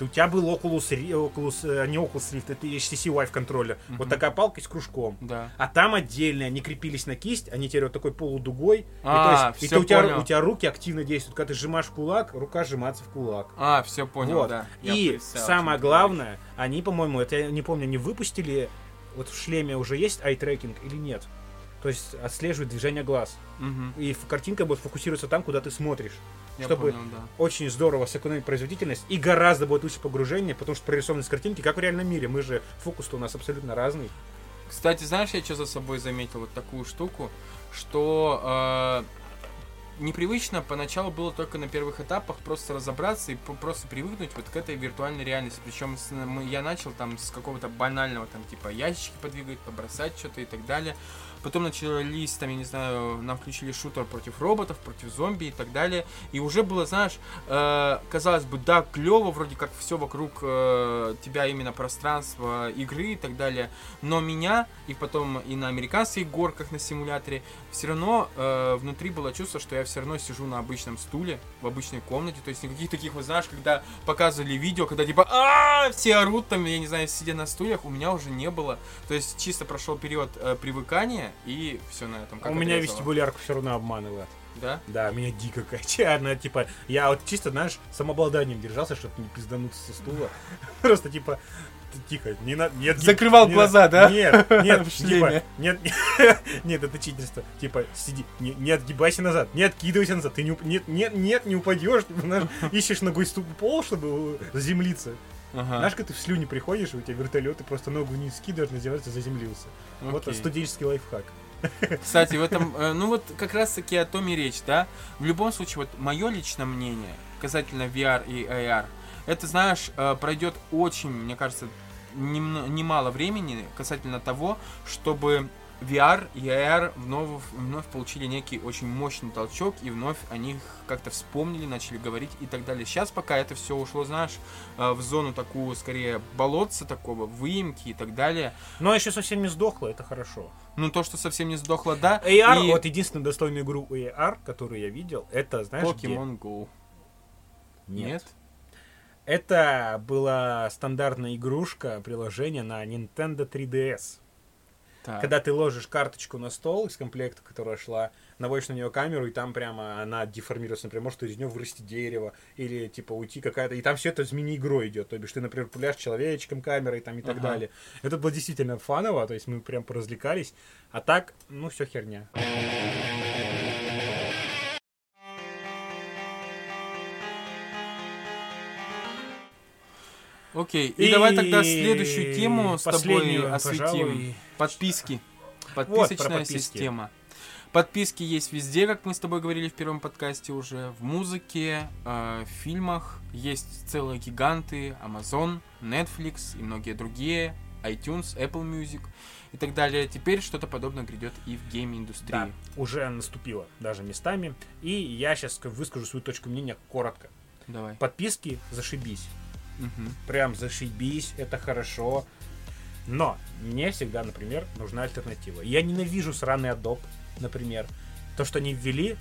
S1: У тебя был Oculus, Oculus, э, не Oculus Rift, это HTC Vive контроллер. Вот
S2: Мгм.
S1: такая палка с кружком.
S2: Да.
S1: А там отдельно они крепились на кисть, они теперь вот такой полудугой.
S2: А,
S1: и, то есть, и у, тебя, у тебя руки активно действуют. Когда ты сжимаешь кулак, рука сжимается в кулак.
S2: А, все понял,
S1: вот.
S2: да.
S1: И самое главное, они, по-моему, это я не помню, они выпустили, вот в шлеме уже есть eye-tracking или нет. То есть отслеживает движение глаз.
S2: Мгм.
S1: И картинка будет фокусироваться там, куда ты смотришь.
S2: Я
S1: чтобы-
S2: понял, да.
S1: Очень здорово сэкономить производительность и гораздо будет лучше погружение, потому что прорисованность картинки, как в реальном мире, мы же фокус-то у нас абсолютно разный.
S2: Кстати, знаешь, я что за собой заметил вот такую штуку, что э, непривычно поначалу было только на первых этапах просто разобраться и просто привыкнуть вот к этой виртуальной реальности. Причем с- мы- я начал там с какого-то банального, там типа ящики подвигать, побросать что-то и так далее. Потом начались, там, я не знаю, нам включили шутер против роботов, против зомби и так далее. И уже было, знаешь, э, казалось бы, да, клево, вроде как все вокруг э, тебя именно пространство игры и так далее. Но меня, и потом и на американских горках на симуляторе, все равно э, внутри было чувство, что я все равно сижу на обычном стуле, в обычной комнате. То есть никаких таких, вот знаешь, когда показывали видео, когда типа а все орут там, я не знаю, сидя на стульях, у меня уже не было. То есть чисто прошел период э, привыкания, и все на этом. Как
S1: у меня
S2: отрезало.
S1: вестибулярка все равно обманывает.
S2: Да?
S1: Да, меня дико качает. Ну, типа, я вот чисто, знаешь, самообладанием держался, чтобы не пиздануться со стула. Просто, типа, тихо, не надо... Не отги-
S2: Закрывал
S1: не
S2: глаза,
S1: на-
S2: да?
S1: Нет, нет, типа, нет, нет, это читерство. Типа, сиди, не, не отгибайся назад, не откидывайся назад, ты не, уп- нет, нет, нет, не упадешь, ищешь ногой ступ пол, чтобы заземлиться.
S2: Ага.
S1: Знаешь, как ты в слюне приходишь, и у тебя вертолет, ты просто ногу не скидываешь, называется заземлился. Вот
S2: Окей.
S1: студенческий лайфхак.
S2: Кстати, в этом, э, ну вот как раз таки о том и речь, да. В любом случае, вот мое личное мнение касательно VR и AR, это, знаешь, э, пройдет очень, мне кажется, немало времени касательно того, чтобы VR и AR вновь, вновь получили некий очень мощный толчок, и вновь о них как-то вспомнили, начали говорить и так далее. Сейчас пока это все ушло, знаешь, э, в зону такую, скорее, болотца такого, выемки и так далее.
S1: Но еще совсем не сдохло, это хорошо.
S2: Ну, то, что совсем не сдохло, да.
S1: AR,
S2: И-
S1: вот единственную достойную игру AR, которую я видел, это, знаешь, где?
S2: Pokemon Go. Нет?
S1: Это была стандартная игрушка, приложение на Nintendo 3DS.
S2: Так.
S1: Когда ты ложишь карточку на стол из комплекта, которая шла, наводишь на нее камеру, и там прямо она деформируется, например, может из нее вырасти дерево, или типа уйти какая-то, и там все это с мини-игрой идет, то бишь ты, например, пуляешь человечком камерой там и так
S2: Ага.
S1: далее. Это было действительно фаново, то есть мы прям поразвлекались, а так, ну, все херня.
S2: Окей, и, давай тогда следующую тему с тобой осветим.
S1: пожалуй.
S2: Подписки. Подписочная
S1: подписки.
S2: система. Подписки есть везде, как мы с тобой говорили в первом подкасте уже. В музыке, э, в фильмах есть целые гиганты. Amazon, Netflix и многие другие. iTunes, Apple Music и так далее. Теперь что-то подобное грядет и в гейм-индустрии.
S1: Да, уже наступило даже местами. И я сейчас выскажу свою точку мнения коротко.
S2: Давай.
S1: Подписки зашибись.
S2: Мгм.
S1: Прям зашибись, это хорошо. Но мне всегда, например, нужна альтернатива. Я ненавижу сраный Adobe, например. То, что они ввели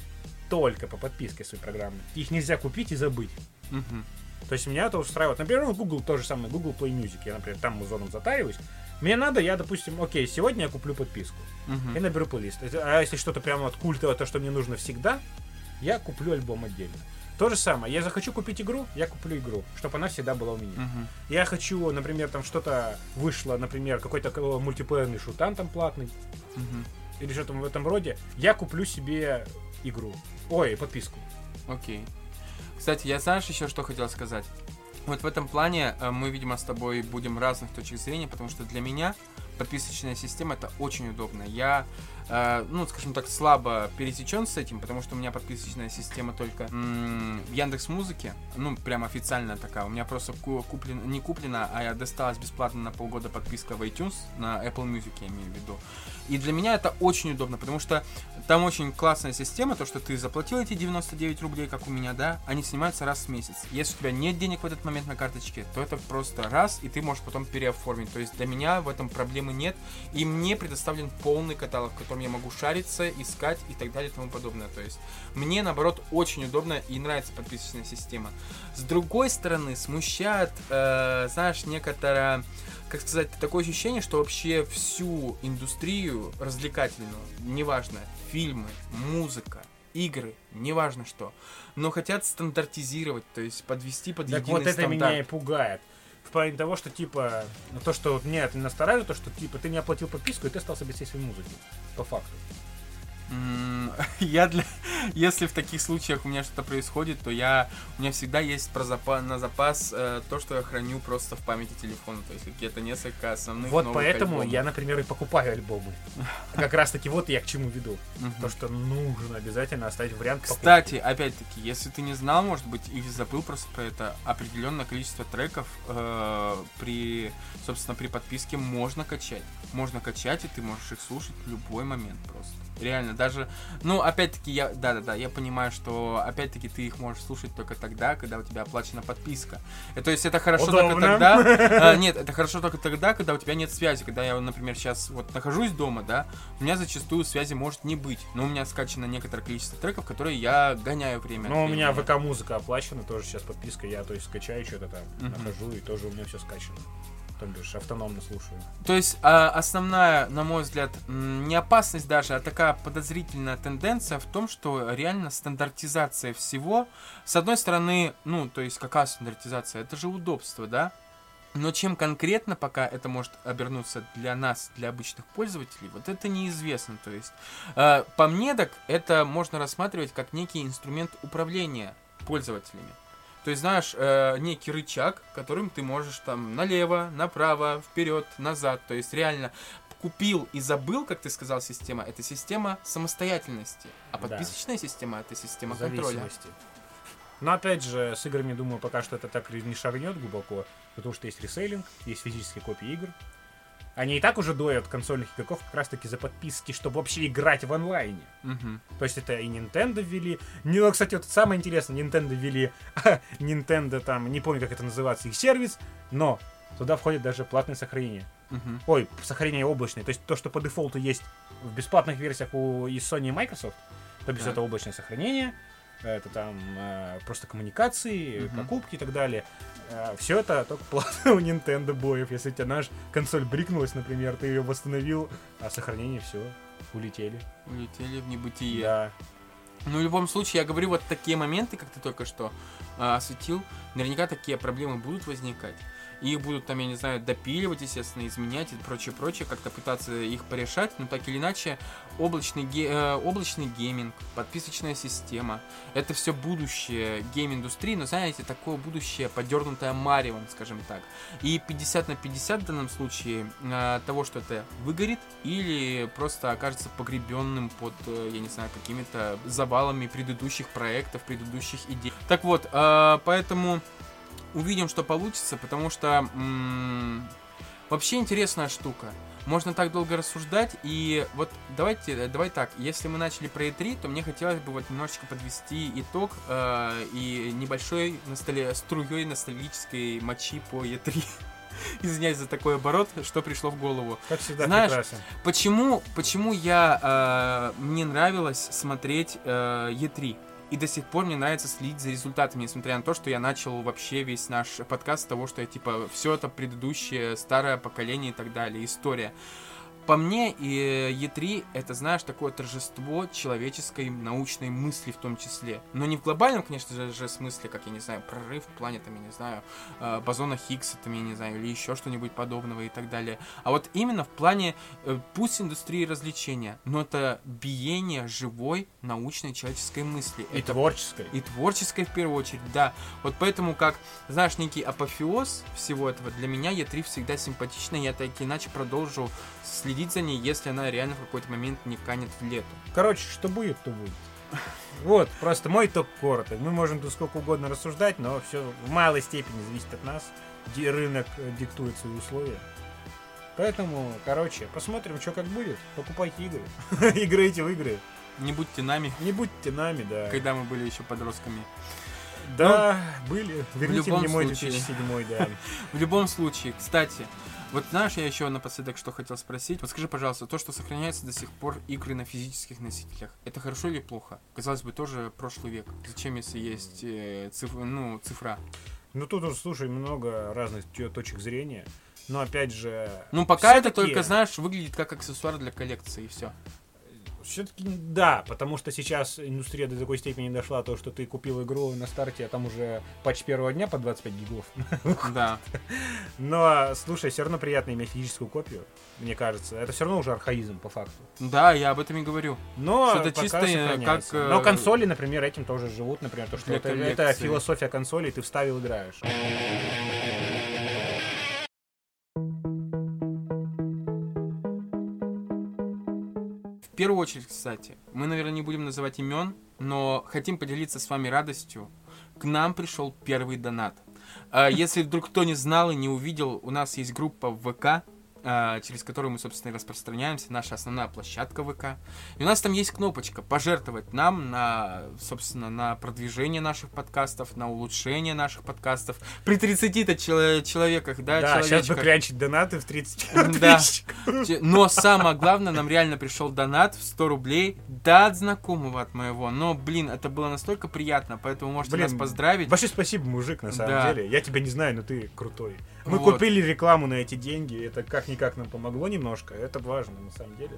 S1: только по подписке своей программы. Их нельзя купить и забыть.
S2: Мгм.
S1: То есть меня это устраивает. Например, ну, Google то же самое, Google Play Music. Я, например, там музоном затариваюсь. Мне надо, я, допустим, окей, сегодня я куплю подписку.
S2: Мгм.
S1: И наберу плейлист. А если что-то прямо вот культовое, то, что мне нужно всегда, я куплю альбом отдельно. То же самое. Я захочу купить игру, я куплю игру, чтобы она всегда была у меня.
S2: Мгм.
S1: Я хочу, например, там что-то вышло, например, какой-то э, мультиплеерный шутан там платный,
S2: Мгм.
S1: или что-то в этом роде, я куплю себе игру. Ой, подписку.
S2: Окей. Кстати, я знаешь еще что хотел сказать? Вот в этом плане э, мы, видимо, с тобой будем разных точек зрения, потому что для меня подписочная система это очень удобно. Я, э, ну, скажем так, слабо пересечен с этим, потому что у меня подписочная система только в Яндекс Музыке, ну, прям официальная такая. У меня просто ку- куплен, не куплена, а я досталась бесплатно на полгода подписка в iTunes, на Apple Music я имею в виду. И для меня это очень удобно, потому что там очень классная система, то, что ты заплатил эти 99 рублей, как у меня, да, они снимаются раз в месяц. Если у тебя нет денег в этот момент на карточке, то это просто раз, и ты можешь потом переоформить. То есть для меня в этом проблемы нет, и мне предоставлен полный каталог, в котором я могу шариться, искать и так далее и тому подобное. То есть мне, наоборот, очень удобно и нравится подписочная система. С другой стороны, смущает, э, знаешь, некоторое как сказать, такое ощущение, что вообще всю индустрию развлекательную, неважно, фильмы, музыка, игры, неважно что, но хотят стандартизировать, то есть подвести под
S1: Так
S2: единый
S1: вот это
S2: стандарт.
S1: меня и пугает. В плане того, что типа, ну, то, что вот меня это настораживает, то, что типа ты не оплатил подписку, и ты остался без всей своей музыки. По факту.
S2: Я для... Если в таких случаях у меня что-то происходит, то я... У меня всегда есть про запа... на запас э, то, что я храню просто в памяти телефона. То есть какие-то несколько основных
S1: Вот поэтому
S2: альбомов.
S1: я, например, и покупаю альбомы. Как раз таки вот я к чему веду. То, что нужно обязательно оставить вариант.
S2: Кстати, опять-таки, если ты не знал, может быть, или забыл просто про это, определенное количество треков э, при, собственно, при подписке можно качать. Можно качать, и ты можешь их слушать в любой момент просто. Реально, даже, ну, опять-таки, я, да-да-да, я понимаю, что, опять-таки, ты их можешь слушать только тогда, когда у тебя оплачена подписка. И, то есть, это хорошо только
S1: Удобно.
S2: тогда, а, нет, это хорошо только тогда, когда у тебя нет связи. Когда я, например, сейчас вот нахожусь дома, да, у меня зачастую связи может не быть, но у меня скачано некоторое количество треков, которые я гоняю время.
S1: Ну, у меня. ВК-музыка оплачена, тоже сейчас подписка, я, то есть, скачаю что-то там,
S2: Мгм.
S1: нахожу, и тоже у меня все скачано. То бишь, автономно слушаю.
S2: То есть а, основная, на мой взгляд, не опасность даже, а такая подозрительная тенденция в том, что реально стандартизация всего, с одной стороны, ну, то есть какая стандартизация? Это же удобство, да? Но чем конкретно пока это может обернуться для нас, для обычных пользователей, вот это неизвестно. То есть, э, по мне так, это можно рассматривать как некий инструмент управления пользователями. То есть, знаешь, э, некий рычаг, которым ты можешь там налево, направо, вперед, назад. То есть, реально купил и забыл, как ты сказал, система, это система самостоятельности. А
S1: Да.
S2: подписочная система это система контроля.
S1: Но опять же, с играми, думаю, пока что это так не шагнет глубоко, потому что есть ресейлинг, есть физические копии игр. Они и так уже доят консольных игроков как раз таки за подписки, чтобы вообще играть в онлайне.
S2: Мгм.
S1: То есть это и Nintendo ввели. Ну, кстати, вот самое интересное, Nintendo ввели Nintendo там, не помню, как это называется, их сервис, но туда входит даже платное сохранение.
S2: Мгм.
S1: Ой, сохранение облачное. То есть то, что по дефолту есть в бесплатных версиях у и Sony и Microsoft, то есть
S2: Да.
S1: это облачное сохранение, это там э, просто коммуникации,
S2: Мгм.
S1: покупки и так далее. все это только платно у Nintendo боев. Если у тебя наш консоль брикнулась, например, ты ее восстановил, а сохранение все, улетели.
S2: Улетели в небытие.
S1: Да.
S2: Ну, в любом случае, я говорю, вот такие моменты, как ты только что а, осветил, наверняка такие проблемы будут возникать. И их будут там, я не знаю, допиливать, естественно, изменять и прочее, прочее, как-то пытаться их порешать, но так или иначе, облачный, ге- э, облачный гейминг, подписочная система, это все будущее гейм-индустрии, но, знаете, такое будущее подернутое маревом, скажем так. И 50 на 50 в данном случае э, того, что это выгорит или просто окажется погребенным под, э, я не знаю, какими-то завалами предыдущих проектов, предыдущих идей. Так вот, э, поэтому увидим, что получится, потому что м, вообще интересная штука. Можно так долго рассуждать, и вот давайте, давай так, если мы начали про E3, то мне хотелось бы вот немножечко подвести итог э, и небольшой ностали... струей ностальгической мочи по E3. Извиняюсь за такой оборот, что пришло в голову.
S1: Как всегда
S2: Знаешь,
S1: прекрасен.
S2: Почему, почему я, э, мне нравилось смотреть э, E3? И до сих пор мне нравится следить за результатами, несмотря на то, что я начал вообще весь наш подкаст с того, что я типа все это предыдущее старое поколение и так далее, история. По мне, и E3 это, знаешь, такое торжество человеческой научной мысли в том числе. Но не в глобальном, конечно же, смысле, как, я не знаю, прорыв в плане, там, я не знаю, э, бозона Хиггса, там, я не знаю, или еще что-нибудь подобного и так далее. А вот именно в плане, э, пусть индустрии развлечения, но это биение живой научной человеческой мысли.
S1: И
S2: это
S1: творческой.
S2: и творческой в первую очередь, да. Вот поэтому, как, знаешь, некий апофеоз всего этого, для меня Е3 всегда симпатична, я так иначе продолжу следить за ней, если она реально в какой-то момент не канет в лету.
S1: Короче, что будет, то будет. Вот, просто мой топ короток. Мы можем тут сколько угодно рассуждать, но все в малой степени зависит от нас. Рынок э, диктует свои условия. Поэтому, короче, посмотрим, что как будет. Покупайте игры. Играйте в игры.
S2: Не будьте нами,
S1: Не будьте нами, да.
S2: когда мы были еще подростками.
S1: Да, были. Верните
S2: любом
S1: мне мой
S2: случае.
S1: 2007, да.
S2: В любом случае, кстати, вот знаешь, я еще напоследок что хотел спросить. Вот скажи, пожалуйста, то, что сохраняется до сих пор игры на физических носителях, это хорошо или плохо? Казалось бы, тоже прошлый век. Зачем, если есть э, циф- ну, цифра?
S1: Ну тут уж, слушай, много разных точек зрения. Но опять же...
S2: Ну, пока это только, знаешь, выглядит как аксессуар для коллекции, и все.
S1: Все-таки да, потому что сейчас индустрия до такой степени дошла, то, что ты купил игру на старте, а там уже патч первого дня по 25 гигов.
S2: Да.
S1: Но, слушай, все равно приятно иметь физическую копию, мне кажется. Это все равно уже архаизм, по факту.
S2: Да, я об этом и говорю.
S1: Но
S2: Что это чисто, э, как, э,
S1: Но консоли, например, этим тоже живут, например, то, что это, это философия консолей, ты вставил, играешь.
S2: Первую очередь, кстати, мы, наверное, не будем называть имен, но хотим поделиться с вами радостью. К нам пришел первый донат. А, Если вдруг кто не знал и не увидел, у нас есть группа в ВК, через которую мы, собственно, и распространяемся, наша основная площадка ВК. И у нас там есть кнопочка «Пожертвовать нам на, собственно, на продвижение наших подкастов, на улучшение наших подкастов». При 30-то чело- человеках, да,
S1: Да, сейчас бы крячить донаты в 30
S2: Да. Но самое главное, нам реально пришел донат в 100 рублей. Да, от знакомого от моего. Но, блин, это было настолько приятно, поэтому можете
S1: Блин,
S2: нас поздравить.
S1: Большое спасибо, мужик, на самом
S2: Да.
S1: деле. Я тебя не знаю, но ты крутой. Мы
S2: Вот.
S1: купили рекламу на эти деньги. Это как-никак нам помогло немножко. Это важно, на самом деле.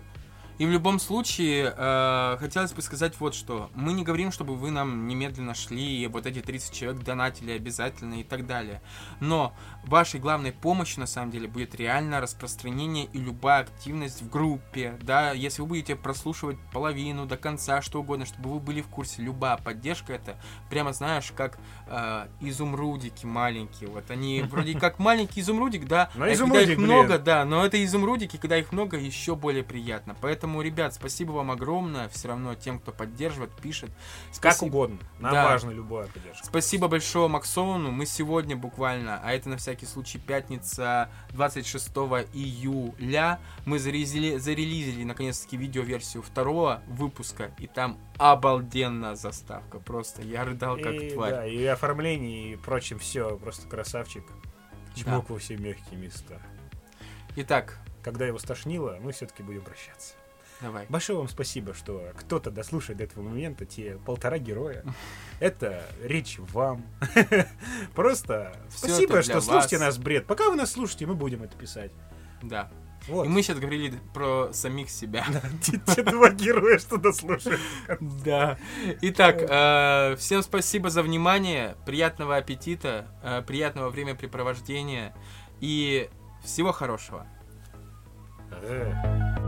S2: И в любом случае, э, хотелось бы сказать вот что. Мы не говорим, чтобы вы нам немедленно шли, и вот эти 30 человек донатили обязательно и так далее. Но вашей главной помощью, на самом деле, будет реально распространение и любая активность в группе. Да, если вы будете прослушивать половину до конца, что угодно, чтобы вы были в курсе, любая поддержка это прямо, знаешь, как э, изумрудики маленькие. Вот они вроде как маленький изумрудик, да,
S1: Но
S2: а когда
S1: изумрудик,
S2: их
S1: блин.
S2: много, да, но это изумрудики, когда их много, еще более приятно. Поэтому, ребят, спасибо вам огромное. Все равно тем, кто поддерживает, пишет.
S1: Как
S2: Спасибо.
S1: угодно. Нам
S2: Да.
S1: важна любая поддержка.
S2: Спасибо большое Максону. Мы сегодня буквально, а это на всякий случай пятница 26 июля, мы зарезили- зарелизили наконец-таки видеоверсию второго выпуска, и там обалденная заставка. Просто я рыдал как
S1: и,
S2: тварь.
S1: да, и оформление, и прочим, все, просто красавчик. Чмок во все мягкие места.
S2: Итак,
S1: Когда его стошнило, мы все-таки будем прощаться.
S2: Давай.
S1: Большое вам спасибо, что кто-то дослушает до этого момента, те полтора героя. Это речь вам. Просто
S2: Всё
S1: спасибо, что слушаете
S2: вас.
S1: нас, бред. Пока вы нас слушаете, мы будем это писать.
S2: Да.
S1: Вот.
S2: И мы сейчас говорили про самих себя.
S1: Те два героя, что дослушают.
S2: Да. Итак, э, всем спасибо за внимание, приятного аппетита, э, приятного времяпрепровождения и всего хорошего.
S1: Э.